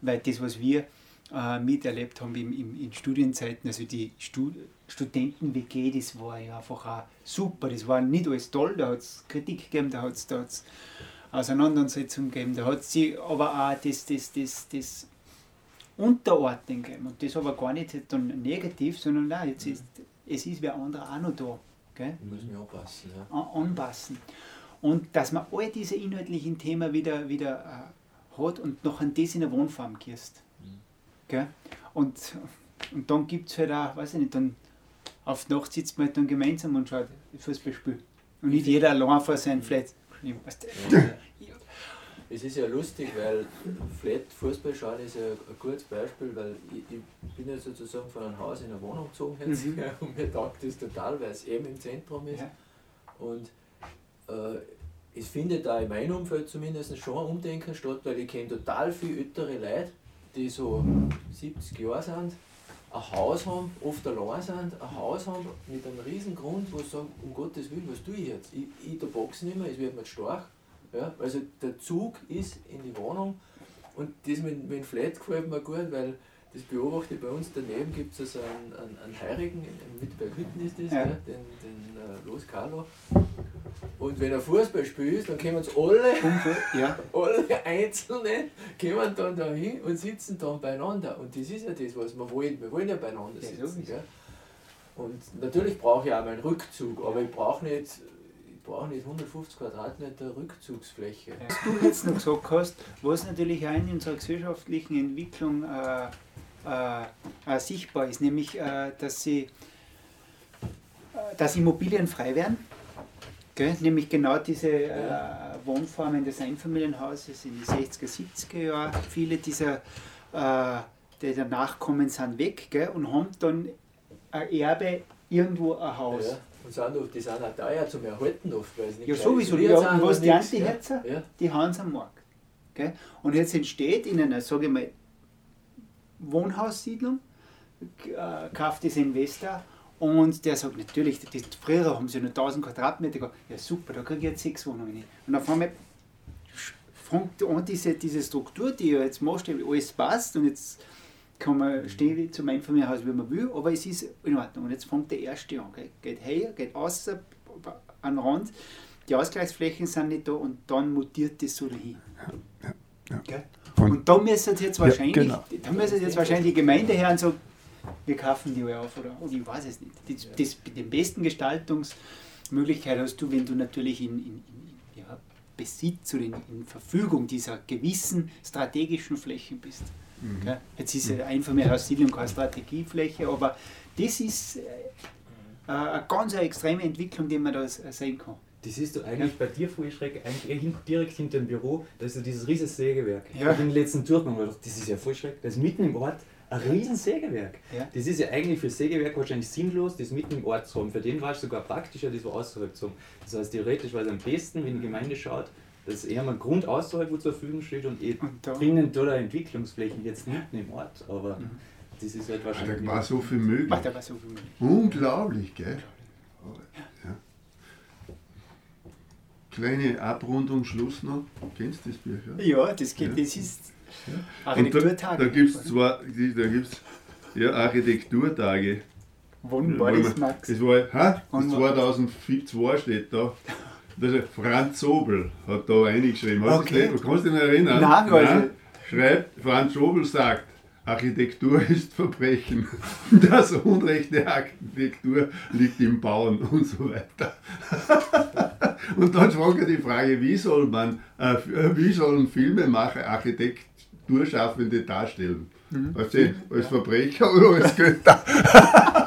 weil das, was wir äh, miterlebt haben im, im, in Studienzeiten, also die Stud Studenten-WG, das war ja einfach auch super, das war nicht alles toll, da hat es Kritik gegeben, da hat es da Auseinandersetzungen gegeben, da hat sie aber auch das, das, das, das Unterordnen gegeben und das aber gar nicht dann negativ, sondern nein, jetzt ist, es ist wer andere auch noch da. Gell? Müssen wir anpassen. Ja. An, anpassen. Und dass man all diese inhaltlichen Themen wieder, wieder äh, hat und noch an das in der Wohnform gehst. Gell? Und, und dann gibt es halt auch, weiß ich nicht, dann auf die Nacht sitzt man halt dann gemeinsam und schaut Fußballspiel. Und nicht jeder allein vor seinem Flat. Es ist ja lustig, weil Flat Fußball schauen ist ja ein gutes Beispiel, weil ich, ich bin ja sozusagen von einem Haus in eine Wohnung gezogen jetzt mhm. und mir taugt das total, weil es eben im Zentrum ist. Ja. Und äh, es findet da in meinem Umfeld zumindest schon ein Umdenken statt, weil ich kenne total viele ältere Leute, die so 70 Jahre sind, ein Haus haben, oft allein sind, ein Haus haben mit einem riesen Grund, wo sie sagen, um Gottes Willen, was tue ich jetzt? Ich, ich da boxe nicht mehr, es wird mir stark. Ja? Also der Zug ist in die Wohnung und das mit, mit dem Flat gefällt mir gut, weil das beobachte ich bei uns daneben gibt es also einen, einen, einen Heirigen, in Mittelberg-Hütten ist das, ja. ja. den, den uh, Los Carlo. Und wenn er Fußball spielt, dann kommen sie alle, ja. alle Einzelne kommen dann da hin und sitzen dann beieinander. Und das ist ja das, was wir wollen. Wir wollen ja beieinander sitzen. Ja, und natürlich brauche ich auch meinen Rückzug, aber ich brauche nicht, ich nicht 150 Quadratmeter Rückzugsfläche. Was du jetzt noch gesagt hast, was natürlich auch in unserer gesellschaftlichen Entwicklung äh, äh, äh, sichtbar ist, nämlich äh, dass, sie, äh, dass Immobilien frei werden Gell? Nämlich genau diese äh, Wohnformen des Einfamilienhauses in den 60er, 70er Jahren. Viele dieser, äh, die danach kommen, sind weg gell? und haben dann ein Erbe irgendwo ein Haus. Ja. Und sind auch, die sind auch teuer zum Erhalten oft, weil es nicht Ja, sowieso. Ja, und was die Antiherzer? Ja. Die haben sie am Markt. Gell? Und jetzt entsteht in einer, sage ich mal, Wohnhaussiedlung, äh, kauft das Investor und der sagt, natürlich, das, früher haben sie nur 1000 Quadratmeter gehabt. Ja super, da kriege ich jetzt sechs Wohnungen hin. Und auf einmal fängt an diese, diese Struktur, die ja jetzt maßstäblich alles passt und jetzt kann man stehen zu meinem Familienhaus, wie man will, aber es ist in Ordnung. Und jetzt fängt der erste an, gell? geht her, geht außer an den Rand, die Ausgleichsflächen sind nicht da und dann mutiert das so dahin. Ja, ja, ja. Und, und, da müssen jetzt wahrscheinlich, genau. da müssen jetzt wahrscheinlich die Gemeindeherren sagen, wir kaufen die auf oder, oder ich weiß es nicht. Das, das, den besten Gestaltungsmöglichkeit hast du, wenn du natürlich in, in, in ja, Besitz oder in, in, Verfügung dieser gewissen strategischen Flächen bist. Mhm. Okay? Jetzt ist mhm. einfach mehr Siedlung keine Strategiefläche, aber das ist äh, äh, eine ganz eine extreme Entwicklung, die man da sehen kann. Das ist doch eigentlich ja. bei dir voll schreck, eigentlich direkt hinter dem Büro, da ist ja dieses riesige Sägewerk. Ja. Ich bin den letzten Durchgang das ist ja voll schreck, das ist mitten im Ort, ein riesen Sägewerk. Ja. Das ist ja eigentlich für Sägewerk wahrscheinlich sinnlos, das mitten im Ort zu haben. Für den war es sogar praktischer, das war außerhalb zu haben. Das heißt, theoretisch war es am besten, wenn die Gemeinde schaut, dass eher mal Grund außerhalb wo zur Verfügung steht und, eh und da drinnen da Entwicklungsflächen, jetzt mitten im Ort. Aber mhm. das ist halt wahrscheinlich. Da war so viel möglich. Ach, da war so viel möglich. Unglaublich, gell? Ja. Kleine Abrundung, Schluss noch. Kennst du das Bücher? Ja, das, geht, ja. das ist Architekturtage. Da, da gibt es zwei, da gibt's, ja, Architekturtage. Wann war das, Max? Das war, ha? Das 2002 steht da. Das Franz Sobel hat da reingeschrieben. Hast okay. du kannst dich noch erinnern? Nein, Nein, Schreibt, Franz Sobel sagt, Architektur ist Verbrechen. Das Unrecht der Architektur liegt im Bauen und so weiter. Und dann fragt er die Frage, wie soll man, äh, wie sollen Filmemacher, Architekt, Kulturschaffende darstellen. Mhm. Weißt du, als Verbrecher oder als Götter.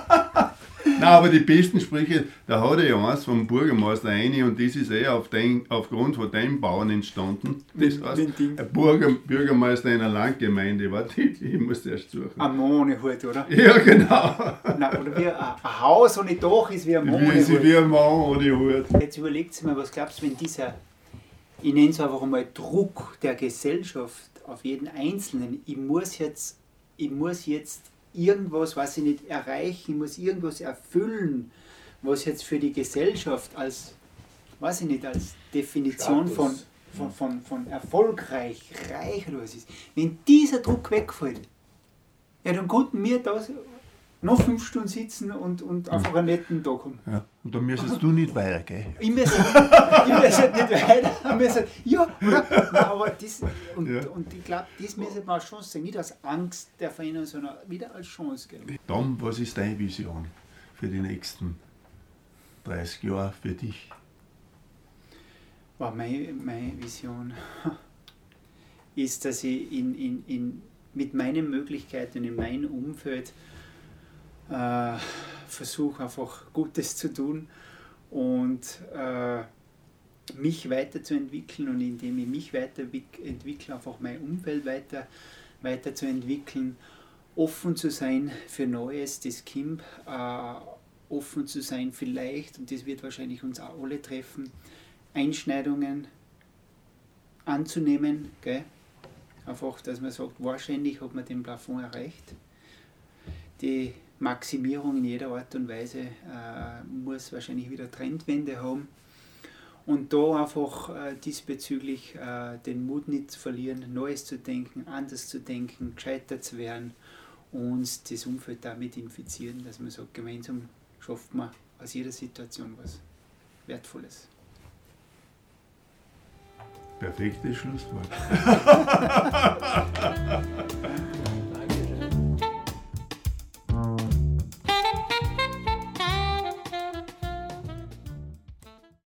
Nein, aber die besten Sprüche, da hat er ja eins vom Bürgermeister eine und das ist eh auf den, aufgrund von dem Bauern entstanden. Das heißt, ein Bürger, Bürgermeister einer Landgemeinde, warte, ich, ich muss erst suchen. Ein Mohnehut, oder? Ja, genau. Nein, oder wie ein, Haus ohne Dach ist wie ein Mohnehut. Wie, wie ein Mann ohne Hut. Jetzt überlegt mal, was glaubst du, wenn dieser ich nenne es einfach einmal Druck der Gesellschaft auf jeden Einzelnen. Ich muss jetzt, ich muss jetzt irgendwas, was ich nicht erreichen, ich muss irgendwas erfüllen, was jetzt für die Gesellschaft als, weiß ich nicht, als Definition von, von, von, von erfolgreich, reich oder was ist. Wenn dieser Druck wegfällt, ja, dann konnten wir da noch fünf Stunden sitzen und, und einfach einen netten Tag haben. Ja. Und dann müsstest du nicht weitergehen. Ich müsste, ich müsste nicht weiter. Müsste, ja, oder? aber das, und, ja. und ich glaube, das müsste man als Chance sehen. Nicht als Angst der Veränderung, sondern wieder als Chance. Gell? Tom, was ist deine Vision für die nächsten 30 Jahre für dich? Wow, meine, meine Vision ist, dass ich in, in, in, mit meinen Möglichkeiten in meinem Umfeld äh, versuche einfach Gutes zu tun und äh, mich weiterzuentwickeln und indem ich mich weiterentwickle, einfach mein Umfeld weiter, weiterzuentwickeln, offen zu sein für Neues, das Kind, äh, offen zu sein vielleicht, und das wird wahrscheinlich uns auch alle treffen, Einschneidungen anzunehmen, gell? einfach, dass man sagt, wahrscheinlich hat man den Plafond erreicht. Die Maximierung in jeder Art und Weise äh, muss wahrscheinlich wieder Trendwende haben. Und da einfach äh, diesbezüglich äh, den Mut nicht zu verlieren, Neues zu denken, anders zu denken, gescheiter zu werden und das Umfeld damit infizieren, dass man sagt, gemeinsam schafft man aus jeder Situation was Wertvolles. Perfektes Schlusswort.